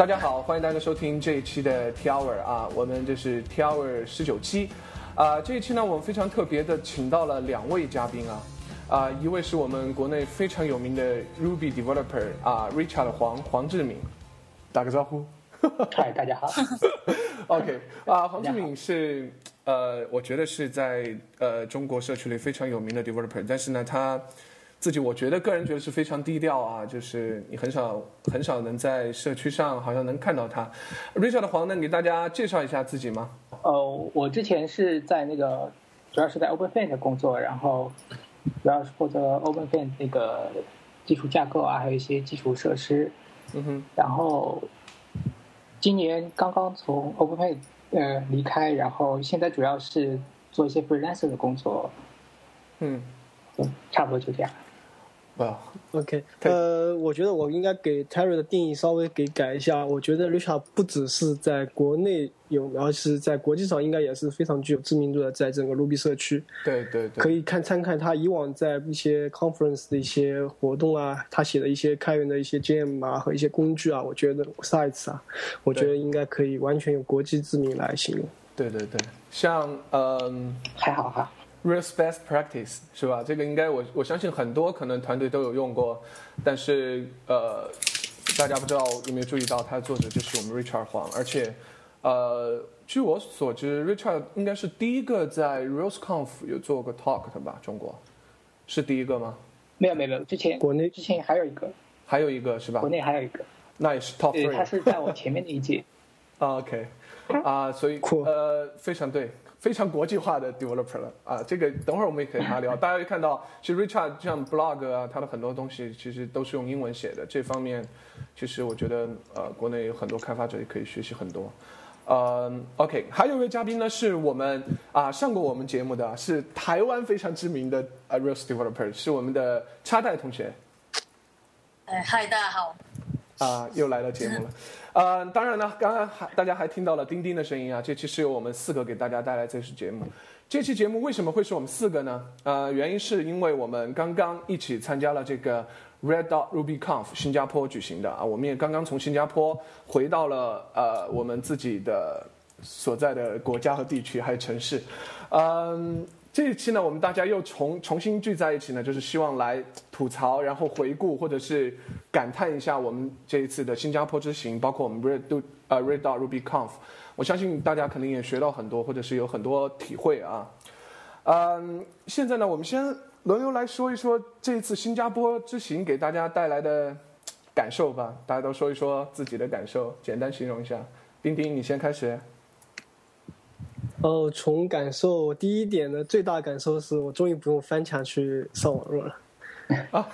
大家好，欢迎大家收听这一期的 T Hour 啊，我们这是 T Hour 十九期，啊，这一期呢我们非常特别的请到了两位嘉宾啊，啊，一位是我们国内非常有名的 Ruby developer 啊，Richard 黄黄志敏，打个招呼。嗨，大家好。OK，啊，黄志敏是呃，我觉得是在呃中国社区里非常有名的 developer，但是呢，他自己我觉得个人觉得是非常低调啊，就是你很少很少能在社区上好像能看到他。Richard 黄能给大家介绍一下自己吗？呃，我之前是在那个主要是在 OpenFin 的工作，然后主要是负责 OpenFin 那个基础架构啊，还有一些基础设施。嗯哼，然后。今年刚刚从 OpenFan 呃离开，然后现在主要是做一些 freelancer 的工作，嗯，差不多就这样。哇，OK，呃，我觉得我应该给 Terry 的定义稍微给改一下。我觉得 Richard 不只是在国内有，而是在国际上应该也是非常具有知名度的，在整个 Ruby 社区。对对对。可以看参看他以往在一些 conference 的一些活动啊，他写的一些开源的一些 GM 啊和一些工具啊，我觉得 sites 啊，我觉得应该可以完全用国际知名来形容。对对对，像嗯，还好哈。Rails best practice 是吧？这个应该我我相信很多可能团队都有用过，但是呃，大家不知道有没有注意到，它的作者就是我们 Richard 黄，而且呃，据我所知，Richard 应该是第一个在 RailsConf 有做过 talk 的吧？中国是第一个吗？没有没有没有，之前国内之前还有一个，还有一个是吧？国内还有一个，那也是 top three。他是在我前面那一届。OK，啊，所以呃，非常对。非常国际化的 developer 了啊，这个等会儿我们也可以跟他聊。大家会看到，其实 Richard 像 blog 啊，他的很多东西其实都是用英文写的。这方面，其实我觉得呃，国内有很多开发者也可以学习很多。呃，OK，还有一位嘉宾呢，是我们啊上过我们节目的，是台湾非常知名的 Rails developer，是我们的插代同学。哎，嗨，大家好。啊，又来到节目了。呃，当然呢，刚刚还大家还听到了钉钉的声音啊。这期是由我们四个给大家带来这期节目。这期节目为什么会是我们四个呢？呃，原因是因为我们刚刚一起参加了这个 Red Dot Ruby Conf 新加坡举行的啊。我们也刚刚从新加坡回到了呃我们自己的所在的国家和地区还有城市，嗯。这一期呢，我们大家又重重新聚在一起呢，就是希望来吐槽，然后回顾或者是感叹一下我们这一次的新加坡之行，包括我们 Red Do 呃 Red Dot Ruby Conf。我相信大家肯定也学到很多，或者是有很多体会啊。嗯，现在呢，我们先轮流来说一说这一次新加坡之行给大家带来的感受吧。大家都说一说自己的感受，简单形容一下。丁丁，你先开始。哦，从感受第一点的最大感受是我终于不用翻墙去上网络了。啊，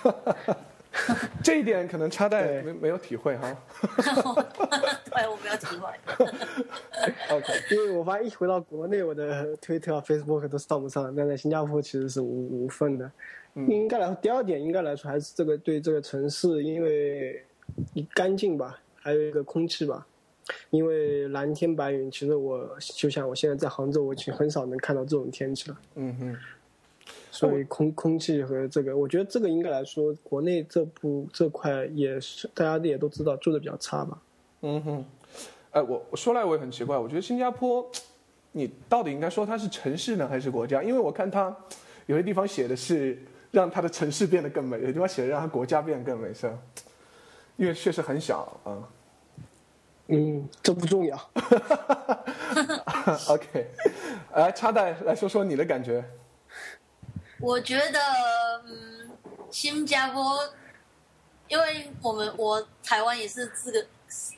这一点可能插代没没有体会哈。对，我没有体会。OK，因为我发现一回到国内，我的推特、Facebook 都上不上，但在新加坡其实是无无缝的。应该来说，第二点应该来说还是这个对这个城市，因为你干净吧，还有一个空气吧。因为蓝天白云，其实我就像我现在在杭州，我已经很少能看到这种天气了。嗯哼。所以空空气和这个，我觉得这个应该来说，国内这部这块也是大家也都知道做的比较差吧。嗯哼。哎，我我说来我也很奇怪，我觉得新加坡，你到底应该说它是城市呢，还是国家？因为我看它有些地方写的是让它的城市变得更美，有些地方写的让它国家变得更美，是吧？因为确实很小啊。嗯，这不重要。OK，来插袋来说说你的感觉。我觉得，嗯，新加坡，因为我们我台湾也是这个，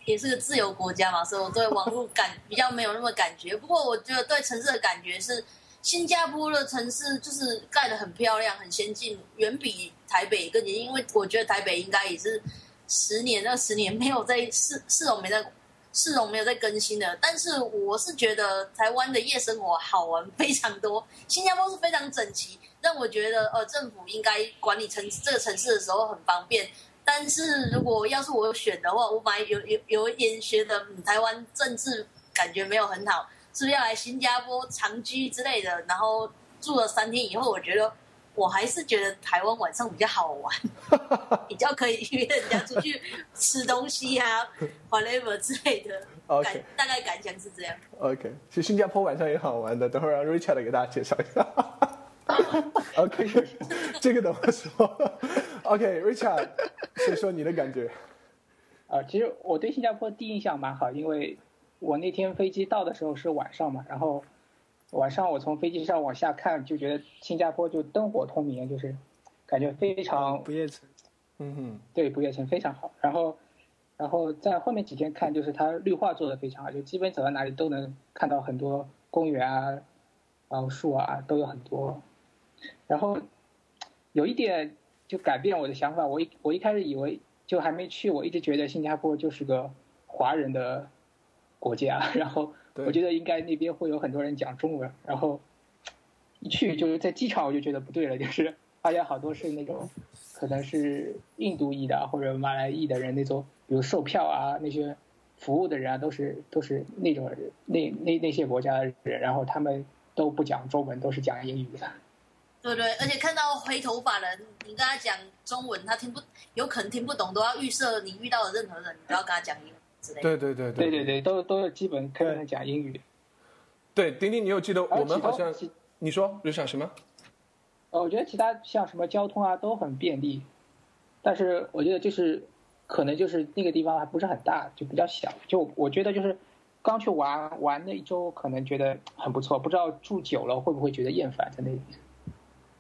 也是个自由国家嘛，所以我对网络感比较没有那么感觉。不过我觉得对城市的感觉是，新加坡的城市就是盖的很漂亮、很先进，远比台北更因为我觉得台北应该也是十年、二十年没有在市市容没在。市容没有在更新的，但是我是觉得台湾的夜生活好玩非常多。新加坡是非常整齐，让我觉得呃政府应该管理城这个城市的时候很方便。但是如果要是我选的话，我本来有有有一点觉得台湾政治感觉没有很好，是不是要来新加坡长居之类的？然后住了三天以后，我觉得我还是觉得台湾晚上比较好玩，比较可以约人家出去吃东西啊，whatever 之类的。OK 大概感想是这样。OK，其实新加坡晚上也好玩的，等会儿让 Richard 给大家介绍一下。OK，这个等会儿说。OK，Richard，、先说你的感觉。呃，其实我对新加坡第一印象蛮好，因为我那天飞机到的时候是晚上嘛，然后晚上我从飞机上往下看，就觉得新加坡就灯火通明，就是感觉非常不夜城，嗯哼，对不夜城非常好。然后，然后在后面几天看，就是它绿化做的非常好，就基本走到哪里都能看到很多公园啊，然后树啊都有很多。然后有一点就改变我的想法，我一我一开始以为就还没去，我一直觉得新加坡就是个华人的国家，然后对我觉得应该那边会有很多人讲中文，然后一去就是在机场我就觉得不对了，就是 发现好多是那种可能是印度裔的啊或者马来裔的人那种，比如售票啊那些服务的人啊，都是都是那种人那那那些国家的人，然后他们都不讲中文，都是讲英语的。对对，而且看到黑头发人，你跟他讲中文，他听不有可能听不懂，都要预设你遇到的任何人，你都要跟他讲英文之类的。对对对对对对，都都是基本可能讲英语。对，丁丁，你有记得我们好像你说 Richard 什么？呃，我觉得其他像什么交通啊都很便利，但是我觉得就是可能就是那个地方还不是很大，就比较小。就我觉得就是刚去玩玩那一周，可能觉得很不错，不知道住久了会不会觉得厌烦在那里。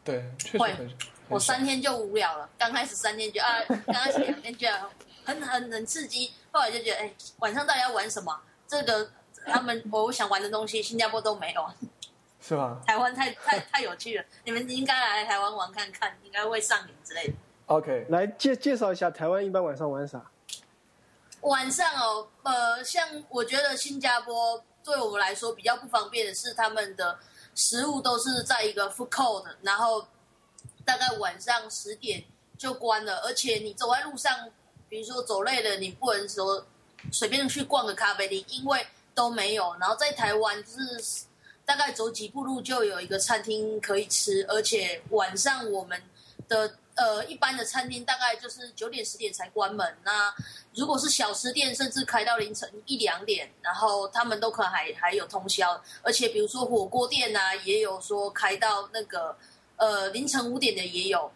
对，确实会很。我三天就无聊了，刚开始三天就啊，刚开始两天觉得很很很刺激，后来就觉得哎，晚上到底要玩什么？这个他们我想玩的东西，新加坡都没有，是吧台湾太太太有趣了，你们应该来台湾玩看看，应该会上瘾之类的。？OK，来介介绍一下台湾一般晚上玩啥？晚上哦，呃，像我觉得新加坡对我们来说比较不方便的是，他们的食物都是在一个 food court，然后大概晚上十点就关了，而且你走在路上，比如说走累了，你不能说随便去逛个咖啡厅，因为都没有。然后在台湾就是大概走几步路就有一个餐厅可以吃，而且晚上我们的呃一般的餐厅大概就是九点十点才关门。那如果是小吃店，甚至开到凌晨一两点，然后他们都可能还还有通宵。而且比如说火锅店啊，也有说开到那个呃凌晨五点的也有。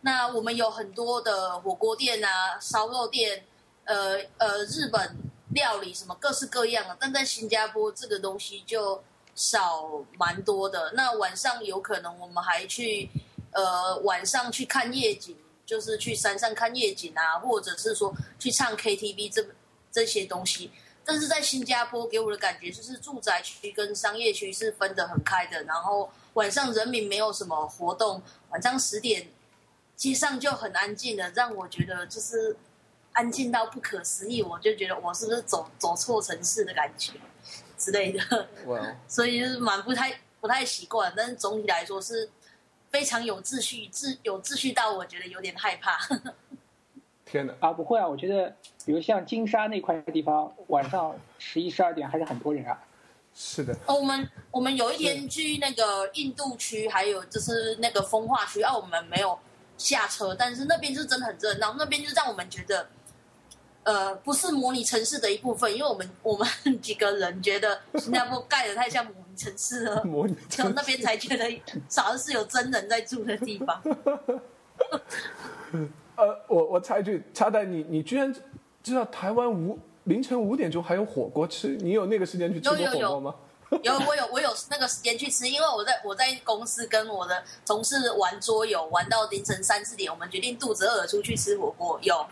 那我们有很多的火锅店啊、烧肉店，呃呃日本料理什么各式各样的，但在新加坡这个东西就少蛮多的。那晚上有可能我们还去呃晚上去看夜景，就是去山上看夜景啊，或者是说去唱 KTV 这这些东西。但是在新加坡给我的感觉就是住宅区跟商业区是分得很开的，然后晚上人民没有什么活动，晚上十点街上就很安静的，让我觉得就是安静到不可思议，我就觉得我是不是走走错城市的感觉之类的，所以就是蛮不太不太习惯，但是总体来说是非常有秩序，秩有秩序到我觉得有点害怕。天哪！啊，不会啊，我觉得比如像金沙那块地方，晚上十一十二点还是很多人啊。是的，哦，我们我们有一天去那个印度区，还有就是那个风化区，啊，我们没有下车，但是那边就是真的很热闹，那边就让我们觉得，呃，不是模拟城市的一部分，因为我们我们 几个人觉得新加坡盖的太像模拟城市了，模拟就那边才觉得好像是有真人在住的地方。呃，我我插一句，插在，你你居然知道台湾五凌晨五点钟还有火锅吃？你有那个时间去吃过火锅吗？有 我有我有那个时间去吃，因为我在我在公司跟我的同事玩桌游，玩到凌晨三四点，我们决定肚子饿了出去吃火锅，有，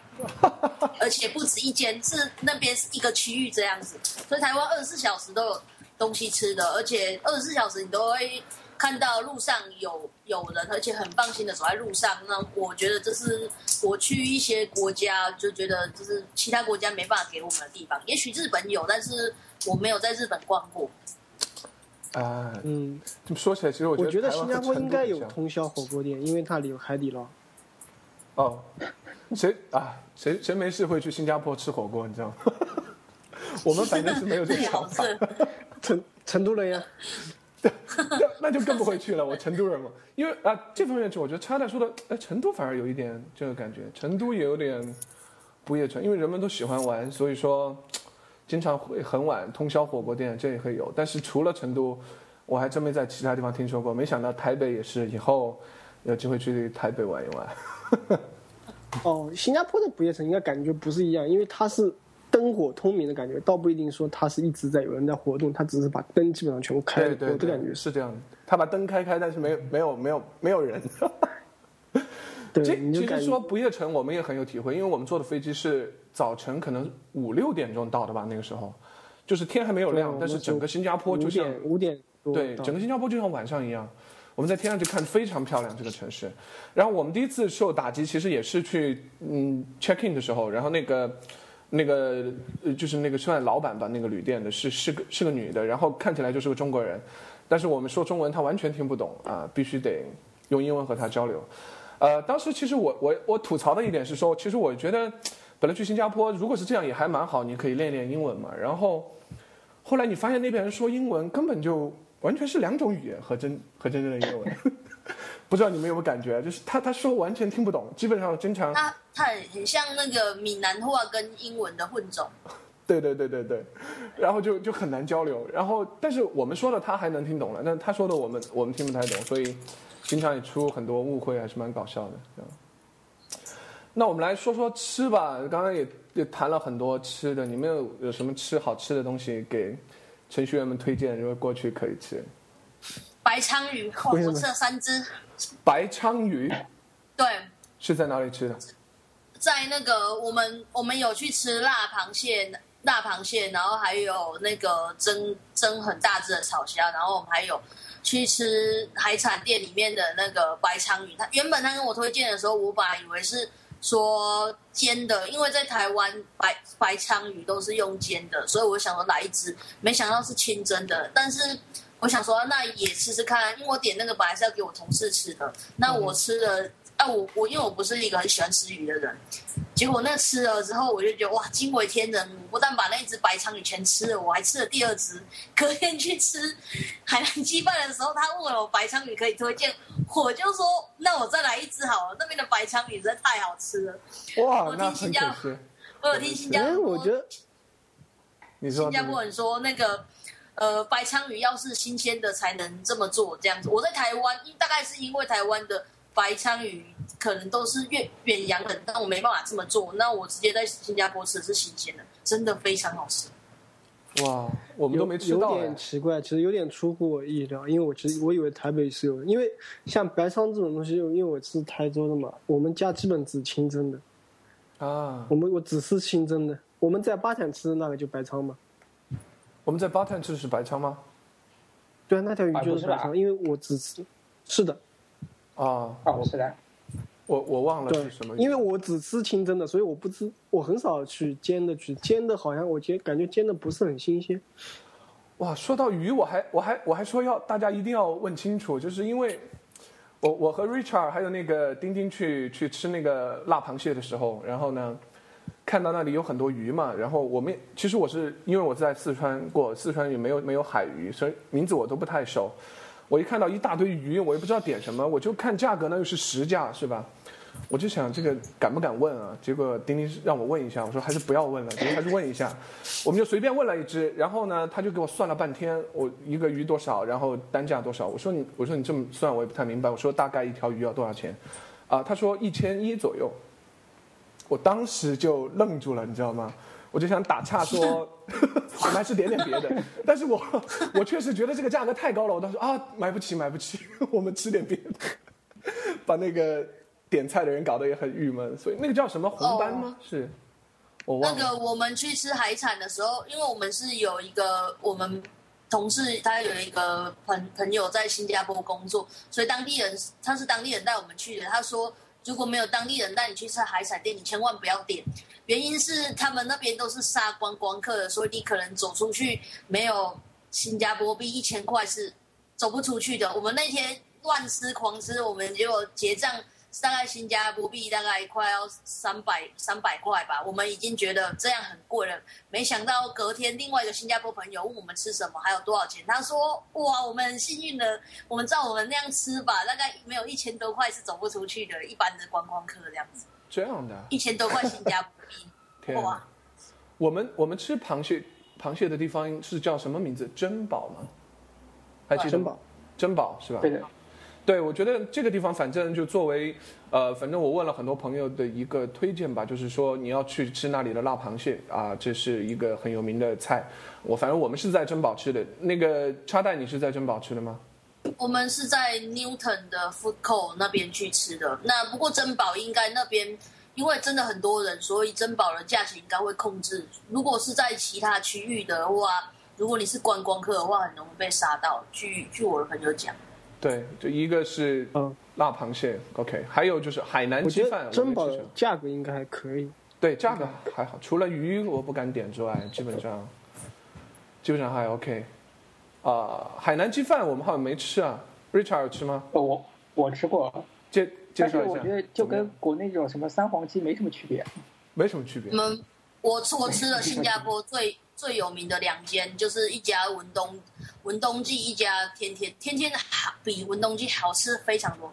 而且不止一间，是那边是一个区域这样子，所以台湾二十四小时都有东西吃的，而且二十四小时你都会看到路上有有人，而且很放心的走在路上。那我觉得这是我去一些国家就觉得就是其他国家没办法给我们的地方，也许日本有，但是我没有在日本逛过。啊，嗯，这么说起来，其实我我觉得新加坡应该有通宵火锅店，因为它里有海底捞。哦，谁啊？谁谁没事会去新加坡吃火锅？你知道吗？我们反正是没有这个想法。成成都人呀，那就更不会去了。我成都人嘛，因为啊，这方面去，我觉得差大说的，哎，成都反而有一点这个感觉，成都也有点不夜城，因为人们都喜欢玩，所以说经常会很晚通宵火锅店，这也会有。但是除了成都，我还真没在其他地方听说过。没想到台北也是，以后有机会去台北玩一玩。哦，新加坡的不夜城应该感觉不是一样，因为它是。灯火通明的感觉，倒不一定说它是一直在有人在活动，它只是把灯基本上全部开了，我的感觉是这样的。他把灯开开，但是没有没有没有没有人。对，其实说不夜城，我们也很有体会，因为我们坐的飞机是早晨可能五六点钟到的吧，那个时候，就是天还没有亮，但是整个新加坡就像五点对，整个新加坡就像晚上一样，我们在天上去看非常漂亮这个城市。然后我们第一次受打击，其实也是去嗯 check in 的时候，然后那个。那个呃，就是那个算老板吧，那个旅店的是是个是个女的，然后看起来就是个中国人，但是我们说中文她完全听不懂啊，必须得用英文和她交流。呃，当时其实我我我吐槽的一点是说，其实我觉得本来去新加坡如果是这样也还蛮好，你可以练练英文嘛。然后后来你发现那边人说英文根本就完全是两种语言和真和真正的英文。不知道你们有没有感觉，就是他他说完全听不懂，基本上经常他他很像那个闽南话跟英文的混种。对对对对对，然后就就很难交流，然后但是我们说的他还能听懂了，但他说的我们我们听不太懂，所以经常也出很多误会，还是蛮搞笑的。那我们来说说吃吧，刚刚也也谈了很多吃的，你们有有什么吃好吃的东西给程序员们推荐，如果过去可以吃？白鲳鱼，我吃了三只。白鲳鱼，对，是在哪里吃的？在那个我们我们有去吃辣螃蟹，辣螃蟹，然后还有那个蒸蒸很大只的炒虾，然后我们还有去吃海产店里面的那个白鲳鱼。他原本他跟我推荐的时候，我本来以为是说煎的，因为在台湾白白鲳鱼都是用煎的，所以我想说来一只，没想到是清蒸的，但是。我想说，那也试试看，因为我点那个本来是要给我同事吃的。那我吃了，啊，我我因为我不是一个很喜欢吃鱼的人，结果那吃了之后，我就觉得哇，惊为天人！不但把那一只白鲳鱼全吃了，我还吃了第二只。隔天去吃海南鸡饭的时候，他问我白鲳鱼可以推荐，我就说那我再来一只好了。那边的白鲳鱼实在太好吃了。哇，我听新加坡。我有听新加坡，我觉得你说新加坡人说那个。呃，白鲳鱼要是新鲜的才能这么做这样子。我在台湾，大概是因为台湾的白鲳鱼可能都是远远洋的，但我没办法这么做。那我直接在新加坡吃的是新鲜的，真的非常好吃。哇，我们都没吃到。有点奇怪，其实有点出乎我意料，因为我其实我以为台北是有，因为像白鲳这种东西，因为我是台州的嘛，我们家基本只清蒸的。啊。我们我只吃清蒸的，我们在巴坦吃的那个就白鲳嘛。我们在巴坦吃的是白鲳吗？对啊，那条鱼就是白鲳，因为我只吃，是的。啊，哦，是的。我我忘了是什么。因为我只吃清蒸的，所以我不吃，我很少去煎的去煎的，好像我煎感觉煎的不是很新鲜。哇，说到鱼，我还我还我还说要大家一定要问清楚，就是因为我我和 Richard 还有那个丁丁去去吃那个辣螃蟹的时候，然后呢。看到那里有很多鱼嘛，然后我们其实我是因为我在四川过，四川也没有没有海鱼，所以名字我都不太熟。我一看到一大堆鱼，我也不知道点什么，我就看价格呢又是实价，是吧？我就想这个敢不敢问啊？结果丁丁让我问一下，我说还是不要问了，还是问一下。我们就随便问了一只，然后呢他就给我算了半天，我一个鱼多少，然后单价多少。我说你我说你这么算我也不太明白。我说大概一条鱼要多少钱？啊，他说一千一左右。我当时就愣住了，你知道吗？我就想打岔说，我们还是点点别的。但是我我确实觉得这个价格太高了，我当时啊买不起买不起，我们吃点别的，把那个点菜的人搞得也很郁闷。所以那个叫什么红斑吗？是，我忘了。那个我们去吃海产的时候，因为我们是有一个我们同事，他有一个朋朋友在新加坡工作，所以当地人他是当地人带我们去的。他说。如果没有当地人带你去吃海产店，你千万不要点。原因是他们那边都是杀光光客的，所以你可能走出去没有新加坡币一千块是走不出去的。我们那天乱吃狂吃，我们结果结账大概新加坡币大概快要三百三百块吧，我们已经觉得这样很贵了。没想到隔天另外一个新加坡朋友问我们吃什么，还有多少钱？他说：“哇，我们很幸运的，我们照我们那样吃吧，大概没有一千多块是走不出去的，一般的观光客这样子。”这样的，一千多块新加坡币，天哇！我们我们吃螃蟹螃蟹的地方是叫什么名字？珍宝吗？还记珍宝？珍宝是吧？对的。对，我觉得这个地方反正就作为，呃，反正我问了很多朋友的一个推荐吧，就是说你要去吃那里的辣螃蟹啊，这是一个很有名的菜。我反正我们是在珍宝吃的，那个插袋你是在珍宝吃的吗？我们是在 Newton 的 Food Court 那边去吃的。那不过珍宝应该那边，因为真的很多人，所以珍宝的价钱应该会控制。如果是在其他区域的话，如果你是观光客的话，很容易被杀到。据据我的朋友讲。对，就一个是嗯辣螃蟹，OK，还有就是海南鸡饭，珍宝价格应该还可以。对，价格还好，除了鱼我不敢点之外，基本上基本上还 OK。啊，海南鸡饭我们好像没吃啊，Richard 有吃吗？哦我我吃过，介介绍一下。我觉得就跟国内这种什么三黄鸡没什么区别。没什么区别。嗯，我吃我吃了新加坡最。最有名的两间就是一家文东文东记，一家天天天天好比文东记好吃非常多，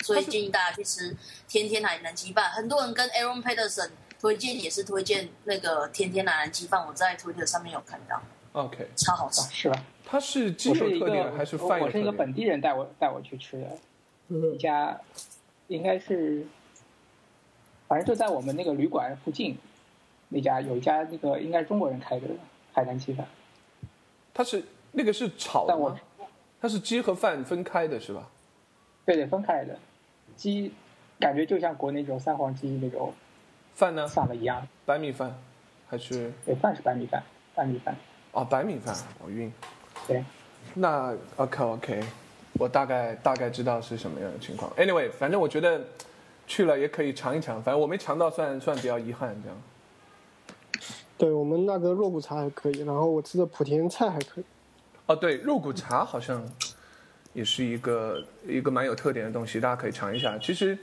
所以建议大家去吃天天海南鸡饭。很多人跟 Aaron Peterson 推荐也是推荐那个天天海南鸡饭，我在 Twitter 上面有看到。OK，超好吃，是吧？它是鸡肉特点还是饭我是一个本地人带我带我去吃的，一家应该是，反正就在我们那个旅馆附近。那家有一家那个应该是中国人开的海南鸡饭，它是那个是炒的吗？它是鸡和饭分开的是吧？对对，分开的，鸡感觉就像国内那种三黄鸡那种，饭呢？散了一样，白米饭还是？对，饭是白米饭，白米饭。哦，白米饭，我晕。对，那 OK OK，我大概大概知道是什么样的情况。Anyway，反正我觉得去了也可以尝一尝，反正我没尝到，算算比较遗憾这样。对我们那个肉骨茶还可以，然后我吃的莆田菜还可以。哦，对，肉骨茶好像也是一个一个蛮有特点的东西，大家可以尝一下。其实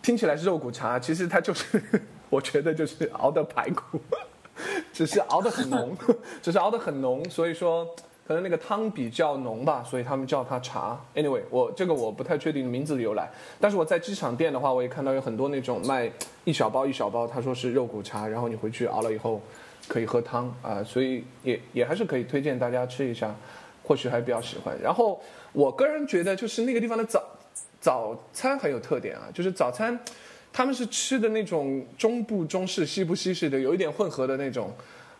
听起来是肉骨茶，其实它就是 我觉得就是熬的排骨，只是熬的很浓，只是熬的很浓，所以说可能那个汤比较浓吧，所以他们叫它茶。Anyway，我这个我不太确定名字的由来，但是我在机场店的话，我也看到有很多那种卖一小包一小包，他说是肉骨茶，然后你回去熬了以后。可以喝汤啊，所以也也还是可以推荐大家吃一下，或许还比较喜欢。然后我个人觉得，就是那个地方的早早餐很有特点啊，就是早餐他们是吃的那种中部中式、西部西式的，有一点混合的那种。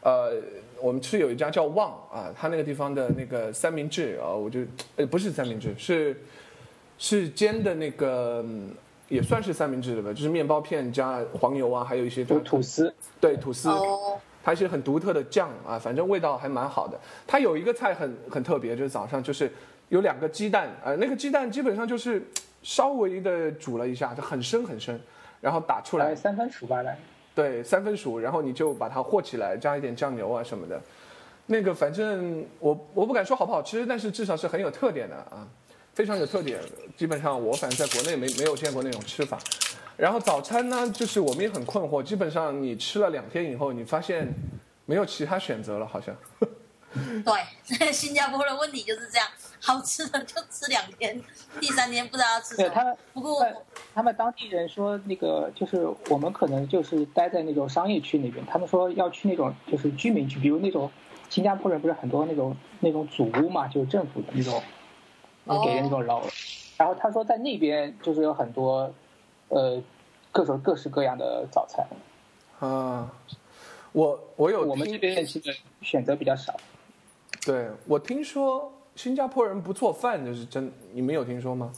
呃，我们吃有一家叫旺啊，他那个地方的那个三明治啊，我就呃不是三明治，是是煎的那个，也算是三明治的吧，就是面包片加黄油啊，还有一些吐司，对吐司。它一些很独特的酱啊，反正味道还蛮好的。它有一个菜很很特别，就是早上就是有两个鸡蛋，呃，那个鸡蛋基本上就是稍微的煮了一下，就很生很生，然后打出来三分熟吧来。对，三分熟，然后你就把它和起来，加一点酱油啊什么的。那个反正我我不敢说好不好吃，但是至少是很有特点的啊，非常有特点。基本上我反正在国内没没有见过那种吃法。然后早餐呢，就是我们也很困惑。基本上你吃了两天以后，你发现没有其他选择了，好像。对，新加坡的问题就是这样，好吃的就吃两天，第三天不知道要吃什么。他们不过他们当地人说，那个就是我们可能就是待在那种商业区那边，他们说要去那种就是居民区，比如那种新加坡人不是很多那种那种祖屋嘛，就是政府的那种给的那种楼。然后他说在那边就是有很多。呃，各种各式各样的早餐啊，我我有我们这边其实选择比较少。对，我听说新加坡人不做饭，就是真，你们有听说吗？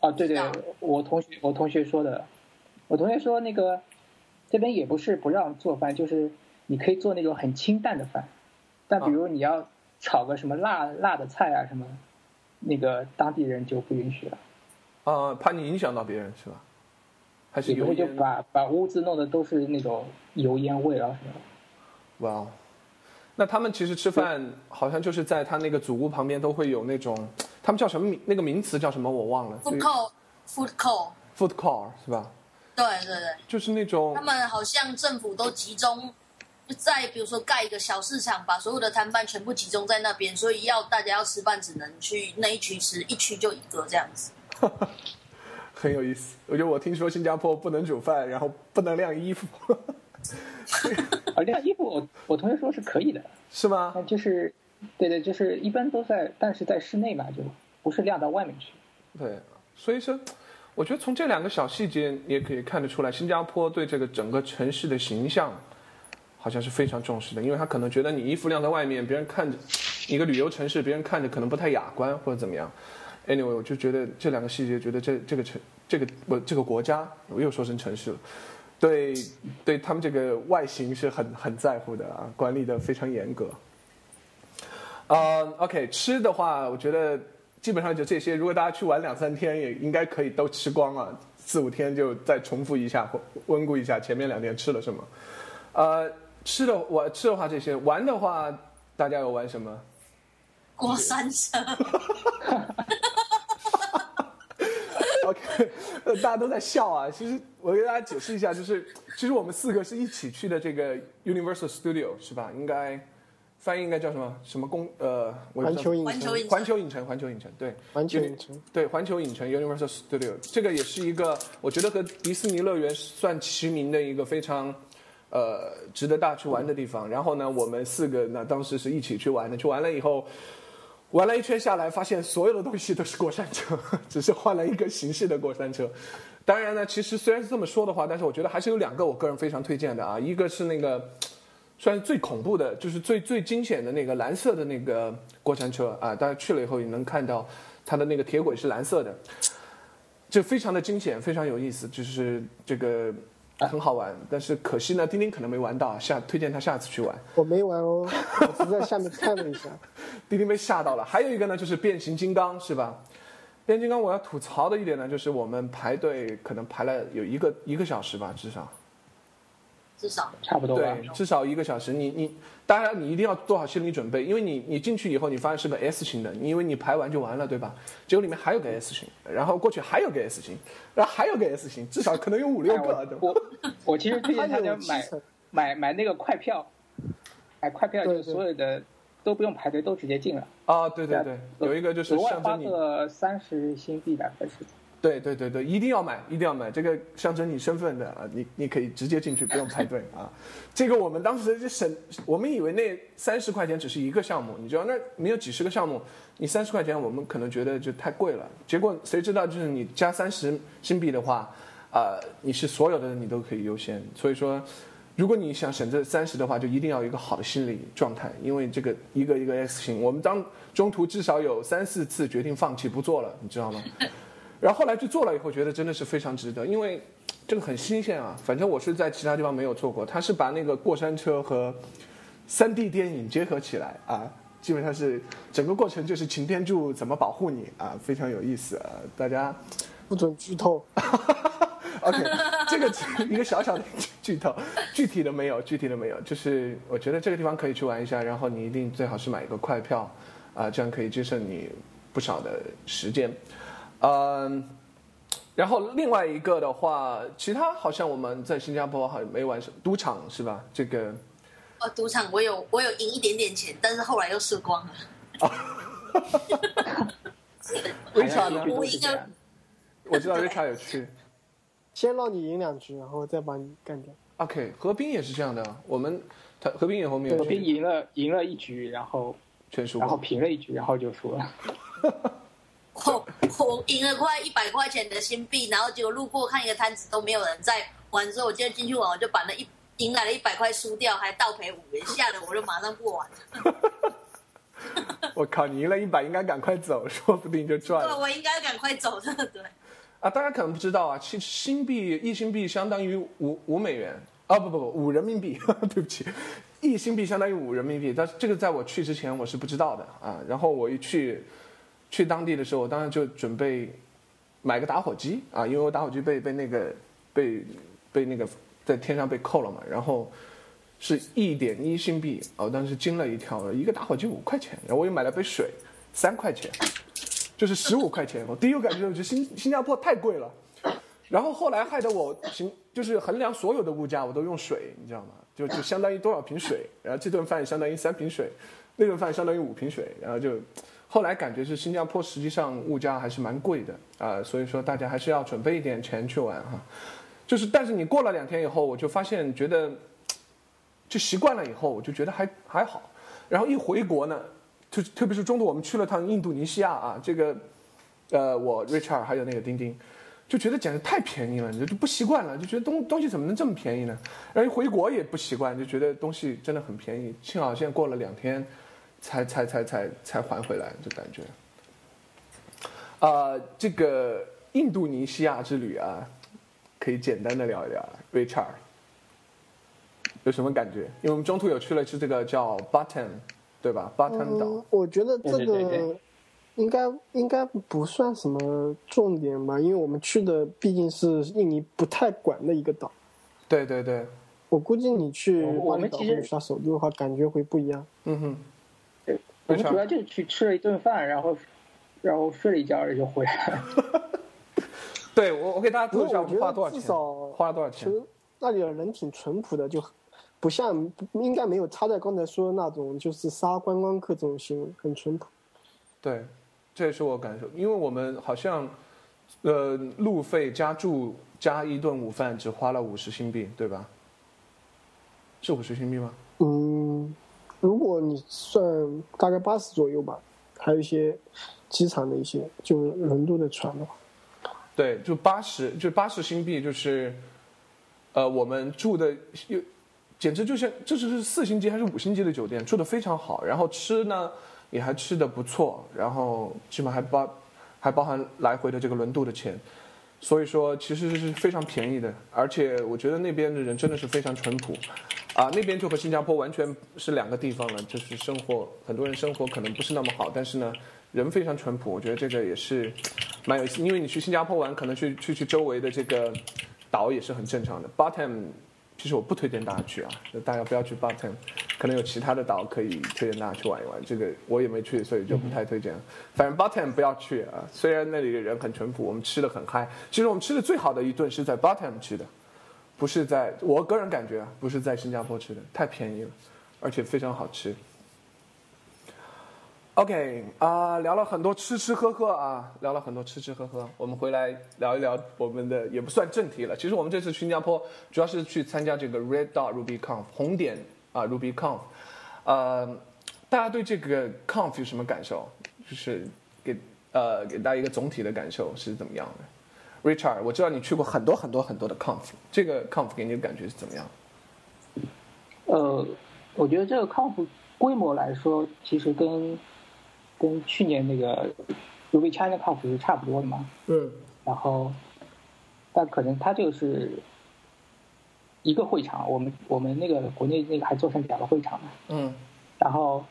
啊，对对，我同学我同学说的，我同学说那个这边也不是不让做饭，就是你可以做那种很清淡的饭，但比如你要炒个什么辣辣的菜啊什么，那个当地人就不允许了。啊，怕你影响到别人是吧？还是会就把把屋子弄得都是那种油烟味啊什么的。哇，那他们其实吃饭好像就是在他那个祖屋旁边都会有那种，他们叫什么名？那个名词叫什么？我忘了。Food call，food call，food call 是吧？对对对，就是那种他们好像政府都集中在，比如说盖一个小市场，把所有的摊贩全部集中在那边，所以要大家要吃饭只能去那一区吃，一区就一个这样子。很有意思。我觉得我听说新加坡不能煮饭，然后不能晾衣服，啊，晾衣服我我同学说是可以的，是吗？就是，对对，就是一般都在，但是在室内嘛，就不是晾到外面去。对，所以说，我觉得从这两个小细节你也可以看得出来，新加坡对这个整个城市的形象好像是非常重视的，因为他可能觉得你衣服晾在外面，别人看着一个旅游城市，别人看着可能不太雅观或者怎么样。Anyway，我就觉得这两个细节，觉得这这个城这个我这个国家，我又说成城市了。对，对他们这个外形是很很在乎的啊，管理的非常严格。呃，OK，吃的话，我觉得基本上就这些。如果大家去玩两三天，也应该可以都吃光了。四五天就再重复一下，温故一下前面两天吃了什么。呃，吃的我吃的话这些，玩的话大家有玩什么？过山车，OK，呃大家都在笑啊。其实我给大家解释一下，就是其实我们四个是一起去的这个 Universal Studio 是吧？应该翻译应该叫什么？什么公呃？环球影城，环球影环球影城，环球影城，对，环球影城，对，环球影城 Universal Studio 这个也是一个我觉得和迪士尼乐园算齐名的一个非常呃值得大家去玩的地方。然后呢，我们四个呢当时是一起去玩的，去玩了以后。玩了一圈下来，发现所有的东西都是过山车，只是换了一个形式的过山车。当然呢，其实虽然是这么说的话，但是我觉得还是有两个我个人非常推荐的啊，一个是那个算是最恐怖的，就是最最惊险的那个蓝色的那个过山车啊，大家去了以后也能看到它的那个铁轨是蓝色的，就非常的惊险，非常有意思，就是这个很好玩。但是可惜呢，丁丁可能没玩到，下推荐他下次去玩。我没玩哦，我只在下面看了一下。丁丁被吓到了。还有一个呢，就是变形金刚，是吧？变形金刚我要吐槽的一点呢，就是我们排队可能排了有一个一个小时吧，至少。至少差不多吧。对，至少一个小时。你你，当然你一定要做好心理准备，因为你你进去以后，你发现是个 S 型的，你以为你排完就完了，对吧？结果里面还有个 S 型，然后过去还有个 S 型，然后还有个 S 型，至少可能有五六哎个的。我我我其实推荐大家买买买那个快票，买快票就所有的都不用排队，都直接进了。啊，对对对，有一个就是额外花个三十新币吧，还是对对对对，一定要买，一定要买，这个象征你身份的啊，你你可以直接进去，不用排队啊。这个我们当时就省，我们以为那三十块钱只是一个项目，你知道那没有几十个项目，你三十块钱我们可能觉得就太贵了。结果谁知道就是你加三十新币的话，呃，你是所有的你都可以优先。所以说，如果你想省这三十的话，就一定要有一个好的心理状态，因为这个一个一个 S 型，我们当中途至少有三四次决定放弃不做了，你知道吗？然后后来去做了以后，觉得真的是非常值得，因为 这个很新鲜啊。反正我是在其他地方没有做过，它是把那个过山车和三 D 电影结合起来啊，基本上是整个过程就是擎天柱怎么保护你啊，非常有意思啊。大家不准剧透。OK，这个只 一个小小的剧透，具体的没有，具体的没有，就是我觉得这个地方可以去玩一下，然后你一定最好是买一个快票，啊、这样可以节省你不少的时间，嗯，然后另外一个的话，其他好像我们在新加坡好像没玩什么赌场是吧？这个呃，赌场我有我有赢一点点钱，但是后来又输光了。Richard 呢？我赢了，我知道 Richard 有去。先让你赢两局，然后再把你干掉。OK，河滨也是这样的，我们他河滨也后面有我边去赢了赢了一局，然后全输然后。平了一局，然后就输了。我我赢了快一百块钱的新币，然后结果路过看一个摊子都没有人在玩，之后我今天进去玩，我就把那一赢来了一百块输掉，还倒赔五元，吓得我就马上不玩了。我靠，你赢了一百，应该赶快走，说不定就赚对，了。我应该赶快走的，对。啊，大家可能不知道啊，其实新币一新币相当于五五美元啊，不不不，五人民币，对不起，一新币相当于五人民币，但是这个在我去之前我是不知道的啊。然后我一去去当地的时候，我当然就准备买个打火机啊，因为我打火机被被那个被被那个在天上被扣了嘛，然后是一点一新币，我当时惊了一跳，一个打火机五块钱，然后我又买了杯水，三块钱。就是十五块钱。我第一个感觉就是新新加坡太贵了，然后后来害得我行，就是衡量所有的物价，我都用水，你知道吗？就就相当于多少瓶水，然后这顿饭相当于三瓶水，那顿饭相当于五瓶水，然后就后来感觉是新加坡实际上物价还是蛮贵的啊，所以说大家还是要准备一点钱去玩哈。就是但是你过了两天以后，我就发现觉得就习惯了以后，我就觉得还还好。然后一回国呢，就特别是中途我们去了趟印度尼西亚啊，这个呃我 Richard 还有那个丁丁。就觉得简直太便宜了，你就不习惯了，就觉得东东西怎么能这么便宜呢？然后一回国也不习惯，就觉得东西真的很便宜。幸好现在过了两天，才才才才才还回来，就感觉。啊，这个印度尼西亚之旅啊，可以简单的聊一聊。Richard 有什么感觉？因为我们中途有去了是这个叫 Button，对吧？Button 岛。我觉得这个。应该应该不算什么重点吧，因为我们去的毕竟是印尼不太管的一个岛。对对对，我估计你去我们其实刷首都的话，感觉会不一样。嗯哼，对，我们主要就是去吃了一顿饭，然后然后睡了一觉，就回来了。对我我给大家透一下，我花多少钱？至少花了多少钱？其实那里的人挺淳朴的，就不像应该没有他在刚才说的那种，就是杀观光客这种行为，很淳朴。对。这也是我感受，因为我们好像，呃，路费加住加一顿午饭只花了五十新币，对吧？是五十新币吗？嗯，如果你算大概八十左右吧，还有一些机场的一些就是轮渡的船的话，对，就八十，就八十新币，就是，呃，我们住的又简直就像这是是四星级还是五星级的酒店，住的非常好，然后吃呢。也还吃的不错，然后起码还包，还包含来回的这个轮渡的钱，所以说其实是非常便宜的，而且我觉得那边的人真的是非常淳朴，啊，那边就和新加坡完全是两个地方了，就是生活很多人生活可能不是那么好，但是呢，人非常淳朴，我觉得这个也是蛮有意思，因为你去新加坡玩，可能去去去周围的这个岛也是很正常的，Bottom。其实我不推荐大家去啊，就大家不要去 Bottom，可能有其他的岛可以推荐大家去玩一玩。这个我也没去，所以就不太推荐。反正 Bottom 不要去啊，虽然那里的人很淳朴，我们吃的很嗨。其实我们吃的最好的一顿是在 Bottom 吃的，不是在我个人感觉啊，不是在新加坡吃的，太便宜了，而且非常好吃。OK 啊，聊了很多吃吃喝喝啊，聊了很多吃吃喝喝。我们回来聊一聊我们的，也不算正题了。其实我们这次新加坡主要是去参加这个 Red Dot RubyConf 红点啊 RubyConf。呃，大家对这个 Conf 有什么感受？就是给呃给大家一个总体的感受是怎么样的？Richard，我知道你去过很多很多很多的 Conf，这个 Conf 给你的感觉是怎么样？呃，我觉得这个 Conf 规模来说，其实跟跟去年那个 Ruby China Cup 是差不多的嘛？嗯。然后，但可能它就是一个会场，我们我们那个国内那个还做成两个会场呢。嗯。然后，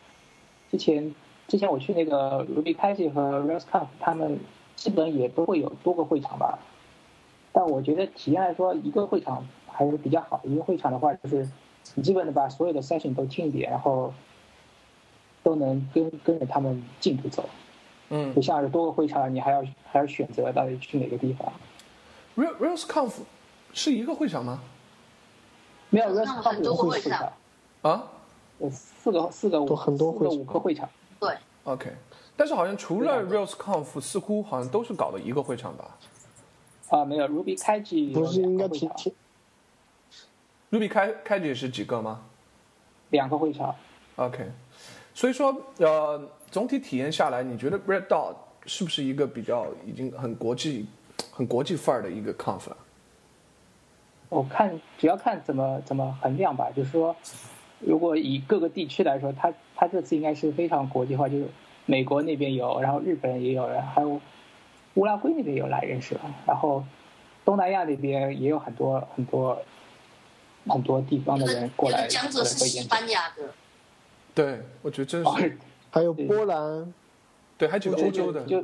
之前之前我去那个 Ruby c a s i 和 Rails Conf，他们基本也不会有多个会场吧？但我觉得体验来说，一个会场还是比较好。一个会场的话，就是你基本的把所有的 session 都听一遍，然后。都能跟跟着他们进度走，嗯，不像是多个会场，你还要还要选择到底去哪个地方。Real RealsConf 是一个会场吗？没有，RealsConf 多个会场啊，有四个四个五很多四个五个会场。对，OK，但是好像除了 RealsConf，似乎好像都是搞的一个会场吧？啊，没有，Ruby 开机不是应该挺挺，Ruby 开开机是几个吗？两个会场。OK。所以说，呃，总体体验下来，你觉得 Red Dot 是不是一个比较已经很国际、很国际范儿的一个 conf 了？我看主要看怎么怎么衡量吧。就是说，如果以各个地区来说，它它这次应该是非常国际化。就是美国那边有，然后日本也有人，还有乌拉圭那边有来人士，然后东南亚那边也有很多很多很多地方的人过来。讲者是西班牙的。对，我觉得真是，还有波兰，对，还有几个欧洲的，就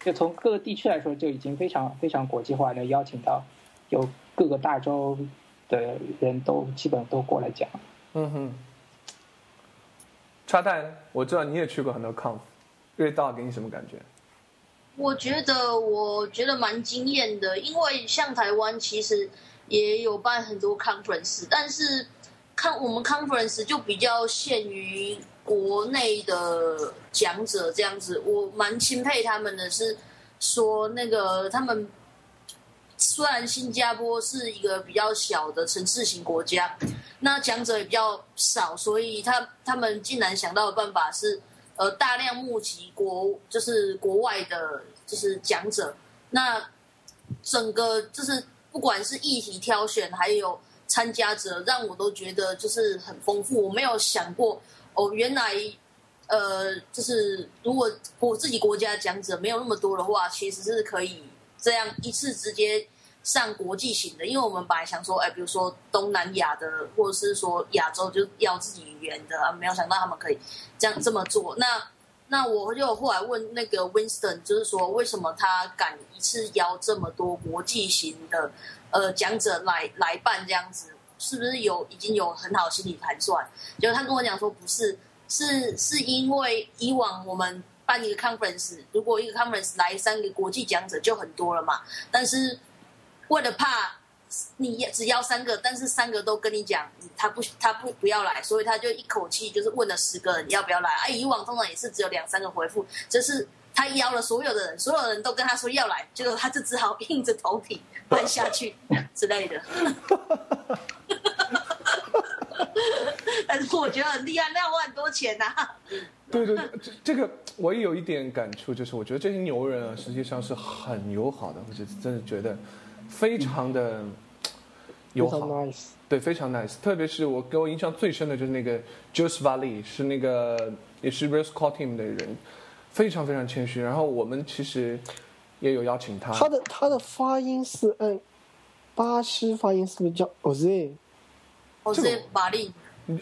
就从各个地区来说，就已经非常非常国际化的邀请到，有各个大洲的人都基本都过来讲。嗯哼，插蛋，我知道你也去过很多 conf，瑞道给你什么感觉？我觉得我觉得蛮惊艳的，因为像台湾其实也有办很多 conference，但是看我们 conference 就比较限于国内的讲者这样子。我蛮钦佩他们的是说那个他们。虽然新加坡是一个比较小的城市型国家，那讲者也比较少，所以他他们竟然想到的办法是，呃，大量募集国就是国外的，就是讲者。那整个就是不管是议题挑选，还有参加者，让我都觉得就是很丰富。我没有想过，哦，原来，呃，就是如果我自己国家讲者没有那么多的话，其实是可以。这样一次直接上国际型的，因为我们本来想说，哎，比如说东南亚的，或者是说亚洲就要自己语言的，没有想到他们可以这样这么做。那那我就后来问那个 Winston，就是说为什么他敢一次邀这么多国际型的呃讲者来来办这样子，是不是有已经有很好心理盘算？就他跟我讲说，不是，是是因为以往我们。办一个 conference，如果一个 conference 来三个国际讲者就很多了嘛。但是为了怕你只要三个，但是三个都跟你讲他不他不不要来，所以他就一口气就是问了十个人要不要来。啊，以往通常也是只有两三个回复，这是他邀了所有的人，所有人都跟他说要来，结果他就只好硬着头皮办下去之类的。但是我觉得很厉害，那要花很多钱呐。对对，这这个我也有一点感触，就是我觉得这些牛人啊，实际上是很友好的，我就真的觉得非常的友好，对，非常 nice。特别是我给我印象最深的就是那个 Jose Valley，是那个也是 Race Car Team 的人，非常非常谦虚。然后我们其实也有邀请他，他的他的发音是嗯巴西发音，是不是叫 Oz？Oz 瓦利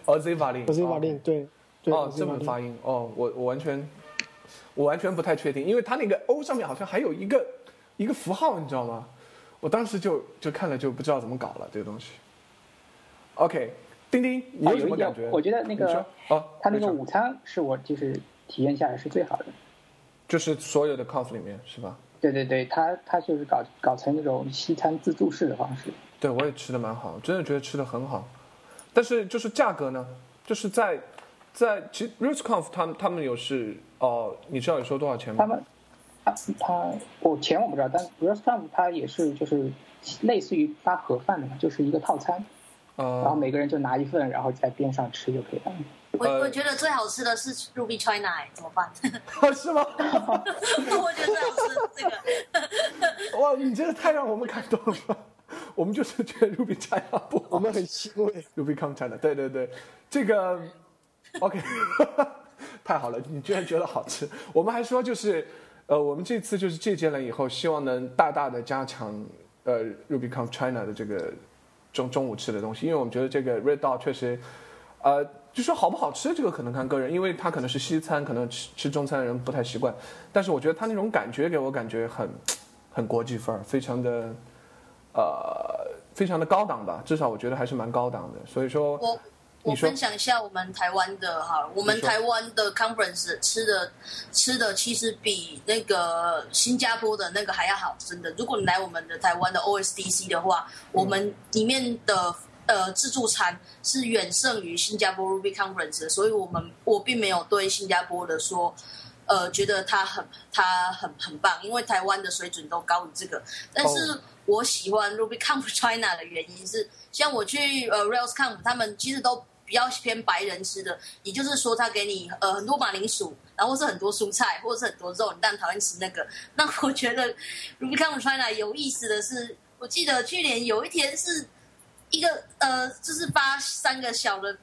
，Oz 瓦利，Oz 瓦利，对。哦，这么发音哦，我我完全，我完全不太确定，因为他那个 O 上面好像还有一个一个符号，你知道吗？我当时就就看了就不知道怎么搞了这个东西。OK，丁丁，你有什么感觉？我觉得那个哦，他那个午餐是我就是体验下来是最好的，就是所有的 Conf 里面是吧？对对对，他他就是搞搞成那种西餐自助式的方式。对，我也吃的蛮好，真的觉得吃的很好，但是就是价格呢，就是在。在其实 RuseConf 他们他们有是哦，你知道有收多少钱吗？他们他他我钱我不知道，但 RuseConf 他也是就是类似于发盒饭的嘛，就是一个套餐，然后每个人就拿一份，然后在边上吃就可以了。我我觉得最好吃的是 Ruby China，怎么办？是吗？我觉得最好吃这个。哇，你真的太让我们感动了！我们就是觉得 Ruby China 不好，我们很欣慰。Ruby Come China，对对对，这个。OK，太好了，你居然觉得好吃。我们还说就是，呃，我们这次就是借鉴了以后，希望能大大的加强呃 rubycon China 的这个中中午吃的东西，因为我们觉得这个 Red Dot 确实，呃，就说好不好吃，这个可能看个人，因为它可能是西餐，可能吃吃中餐的人不太习惯。但是我觉得它那种感觉给我感觉很很国际范儿，非常的呃非常的高档吧，至少我觉得还是蛮高档的。所以说。分享一下我们台湾的哈，我们台湾的 conference 吃的吃的其实比那个新加坡的那个还要好，真的。如果你来我们的台湾的 OSDC 的话，我们里面的呃自助餐是远胜于新加坡 Ruby Conference，所以我们我并没有对新加坡的说呃觉得它很它很很棒，因为台湾的水准都高于这个。但是我喜欢 Ruby Conference China 的原因是，像我去呃 Rails Conf，他们其实都。比较偏白人吃的，也就是说，他给你呃很多马铃薯，然后是很多蔬菜，或者是很多肉，你当然讨厌吃那个。那我觉得 Rubicon China 有意思的是，我记得去年有一天是一个呃，就是发三个小的，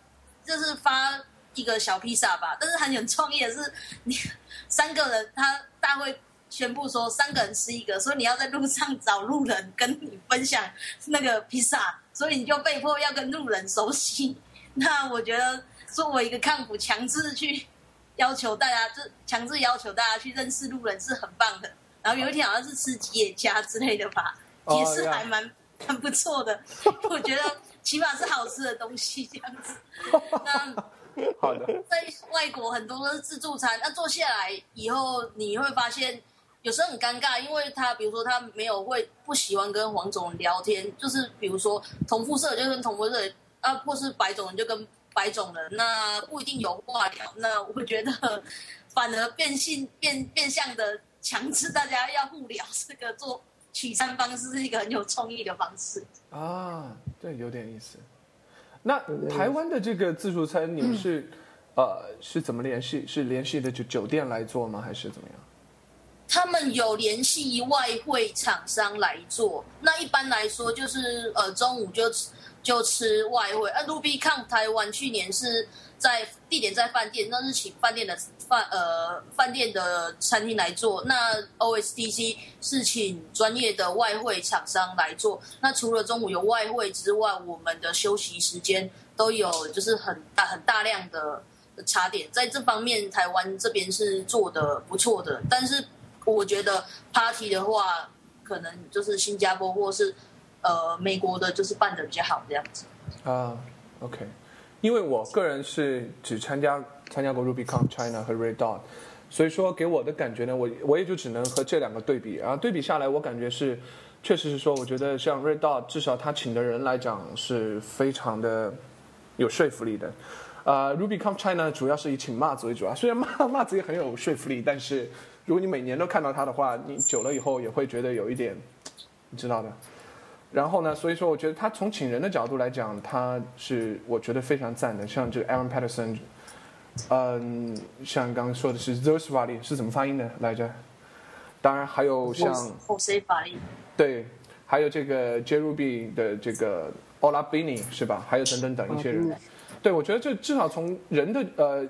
就是发一个小披萨吧。但是很有创意的是，你三个人他大会宣布说三个人吃一个，所以你要在路上找路人跟你分享那个披萨，所以你就被迫要跟路人熟悉。那我觉得作为一个抗腐，强制去要求大家，就强制要求大家去认识路人是很棒的。然后有一天好像是吃吉野家之类的吧，也是还蛮蛮不错的。我觉得起码是好吃的东西这样子。那好的，在外国很多都是自助餐，那坐下来以后你会发现，有时候很尴尬，因为他比如说他没有会不喜欢跟黄总聊天，就是比如说同肤色就跟同肤色啊，或是白种人就跟白种人，那不一定有话聊。那我觉得反而变性变变相的强制大家要互聊，这个做取餐方式是一个很有创意的方式啊，对，有点意思。那台湾的这个自助餐，你们是呃是怎么联系？是联系的酒酒店来做吗？还是怎么样？他们有联系外汇厂商来做，那一般来说就是呃中午就就吃外汇。呃，Rubicon 台湾去年是在地点在饭店，那是请饭店的饭呃饭店的餐厅来做。那 OSTC 是请专业的外汇厂商来做。那除了中午有外汇之外，我们的休息时间都有就是很大很大量的茶点，在这方面台湾这边是做的不错的，但是。我觉得 party 的话，可能就是新加坡或是呃美国的，就是办的比较好这样子。啊，OK，因为我个人是只参加参加过 RubyCon China 和 Red Dot，所以说给我的感觉呢，我我也就只能和这两个对比。啊对比下来，我感觉是，确实是说，我觉得像 Red Dot，至少他请的人来讲是非常的有说服力的。呃，RubyCon China 主要是以请骂子为主啊，虽然骂 骂子也很有说服力，但是。如果你每年都看到他的话，你久了以后也会觉得有一点，你知道的。然后呢，所以说我觉得他从请人的角度来讲，他是我觉得非常赞的。像这个 Aaron Patterson，嗯，像刚刚说的是 z o s v a l i 是怎么发音的来着？当然还有像 Jose v a l i 对，还有这个 J Ruby 的这个 Ola Bini 是吧？还有等等等一些人。对，我觉得这至少从人的呃